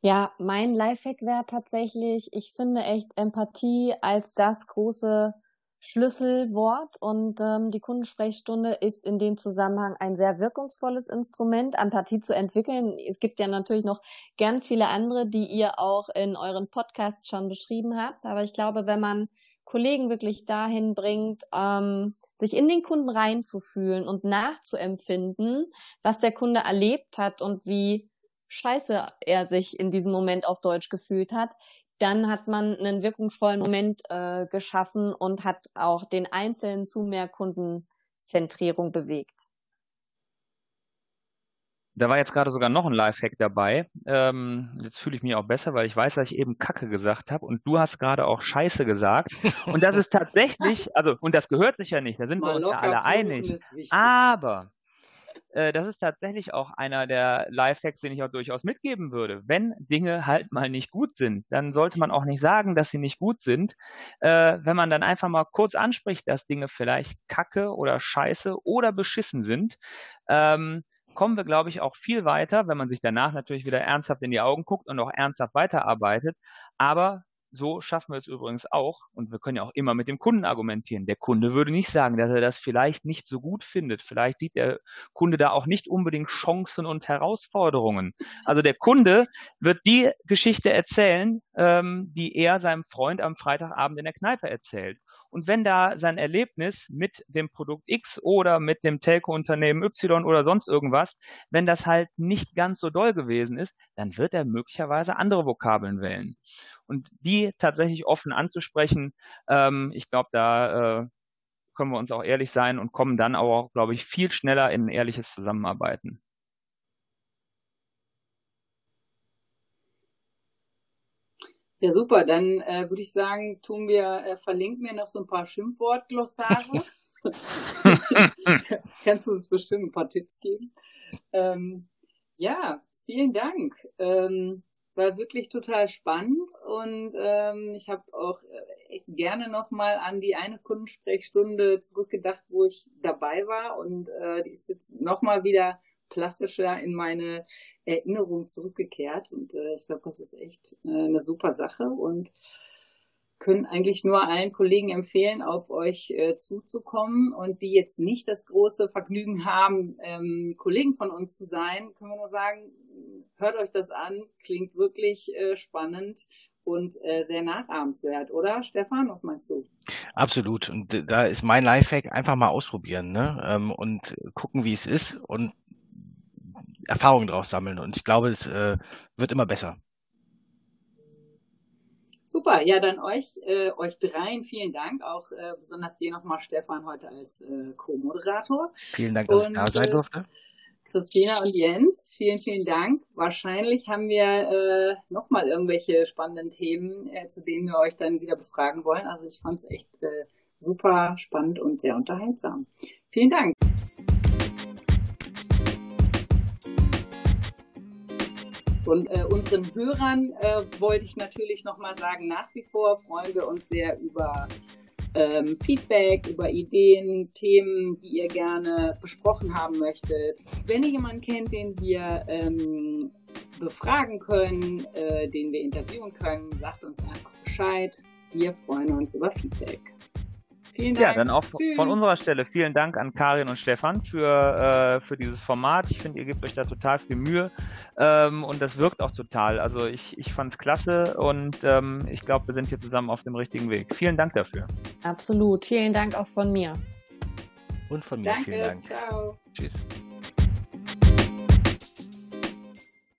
Ja, mein Lifehack wäre tatsächlich, ich finde echt Empathie als das große Schlüsselwort und ähm, die Kundensprechstunde ist in dem Zusammenhang ein sehr wirkungsvolles Instrument, Empathie zu entwickeln. Es gibt ja natürlich noch ganz viele andere, die ihr auch in euren Podcasts schon beschrieben habt, aber ich glaube, wenn man Kollegen wirklich dahin bringt, ähm, sich in den Kunden reinzufühlen und nachzuempfinden, was der Kunde erlebt hat und wie scheiße er sich in diesem Moment auf Deutsch gefühlt hat, dann hat man einen wirkungsvollen Moment äh, geschaffen und hat auch den Einzelnen zu mehr Kundenzentrierung bewegt. Da war jetzt gerade sogar noch ein Lifehack dabei. Ähm, jetzt fühle ich mich auch besser, weil ich weiß, dass ich eben Kacke gesagt habe und du hast gerade auch Scheiße gesagt. Und das ist tatsächlich, also, und das gehört sich ja nicht, da sind Mal wir uns ja alle einig. Aber äh, das ist tatsächlich auch einer der Lifehacks, den ich auch durchaus mitgeben würde. Wenn Dinge halt mal nicht gut sind, dann sollte man auch nicht sagen, dass sie nicht gut sind. Äh, wenn man dann einfach mal kurz anspricht, dass Dinge vielleicht kacke oder scheiße oder beschissen sind, ähm, kommen wir, glaube ich, auch viel weiter, wenn man sich danach natürlich wieder ernsthaft in die Augen guckt und auch ernsthaft weiterarbeitet. Aber so schaffen wir es übrigens auch, und wir können ja auch immer mit dem Kunden argumentieren. Der Kunde würde nicht sagen, dass er das vielleicht nicht so gut findet. Vielleicht sieht der Kunde da auch nicht unbedingt Chancen und Herausforderungen. Also der Kunde wird die Geschichte erzählen, ähm, die er seinem Freund am Freitagabend in der Kneipe erzählt. Und wenn da sein Erlebnis mit dem Produkt X oder mit dem Telco-Unternehmen Y oder sonst irgendwas, wenn das halt nicht ganz so doll gewesen ist, dann wird er möglicherweise andere Vokabeln wählen und die tatsächlich offen anzusprechen, ähm, ich glaube, da äh, können wir uns auch ehrlich sein und kommen dann auch, glaube ich, viel schneller in ein ehrliches Zusammenarbeiten. Ja, super. Dann äh, würde ich sagen, tun wir, äh, verlinken wir noch so ein paar Schimpfwortglossare. Kannst du uns bestimmt ein paar Tipps geben? Ähm, ja, vielen Dank. Ähm, war wirklich total spannend und ähm, ich habe auch äh, echt gerne nochmal an die eine Kundensprechstunde zurückgedacht, wo ich dabei war und äh, die ist jetzt nochmal wieder plastischer in meine Erinnerung zurückgekehrt und äh, ich glaube, das ist echt äh, eine super Sache und können eigentlich nur allen Kollegen empfehlen, auf euch äh, zuzukommen und die jetzt nicht das große Vergnügen haben, ähm, Kollegen von uns zu sein, können wir nur sagen, hört euch das an, klingt wirklich äh, spannend und äh, sehr nachahmenswert, oder Stefan? Was meinst du? Absolut. Und da ist mein Lifehack einfach mal ausprobieren ne? Ähm, und gucken, wie es ist und Erfahrungen draus sammeln. Und ich glaube, es äh, wird immer besser. Super, ja, dann euch, äh, euch dreien vielen Dank, auch äh, besonders dir nochmal, Stefan, heute als äh, Co-Moderator. Vielen Dank, dass und, ich da sein äh, durfte. Christina und Jens, vielen, vielen Dank. Wahrscheinlich haben wir äh, nochmal irgendwelche spannenden Themen, äh, zu denen wir euch dann wieder befragen wollen. Also ich fand es echt äh, super spannend und sehr unterhaltsam. Vielen Dank. Und äh, unseren Hörern äh, wollte ich natürlich nochmal sagen, nach wie vor freuen wir uns sehr über ähm, Feedback, über Ideen, Themen, die ihr gerne besprochen haben möchtet. Wenn ihr jemanden kennt, den wir ähm, befragen können, äh, den wir interviewen können, sagt uns einfach Bescheid. Wir freuen uns über Feedback. Vielen Dank. Ja, dann auch Tschüss. von unserer Stelle vielen Dank an Karin und Stefan für, äh, für dieses Format. Ich finde, ihr gebt euch da total viel Mühe ähm, und das wirkt auch total. Also ich, ich fand es klasse und ähm, ich glaube, wir sind hier zusammen auf dem richtigen Weg. Vielen Dank dafür. Absolut. Vielen Dank auch von mir. Und von mir Danke, vielen Dank. Ciao. Tschüss.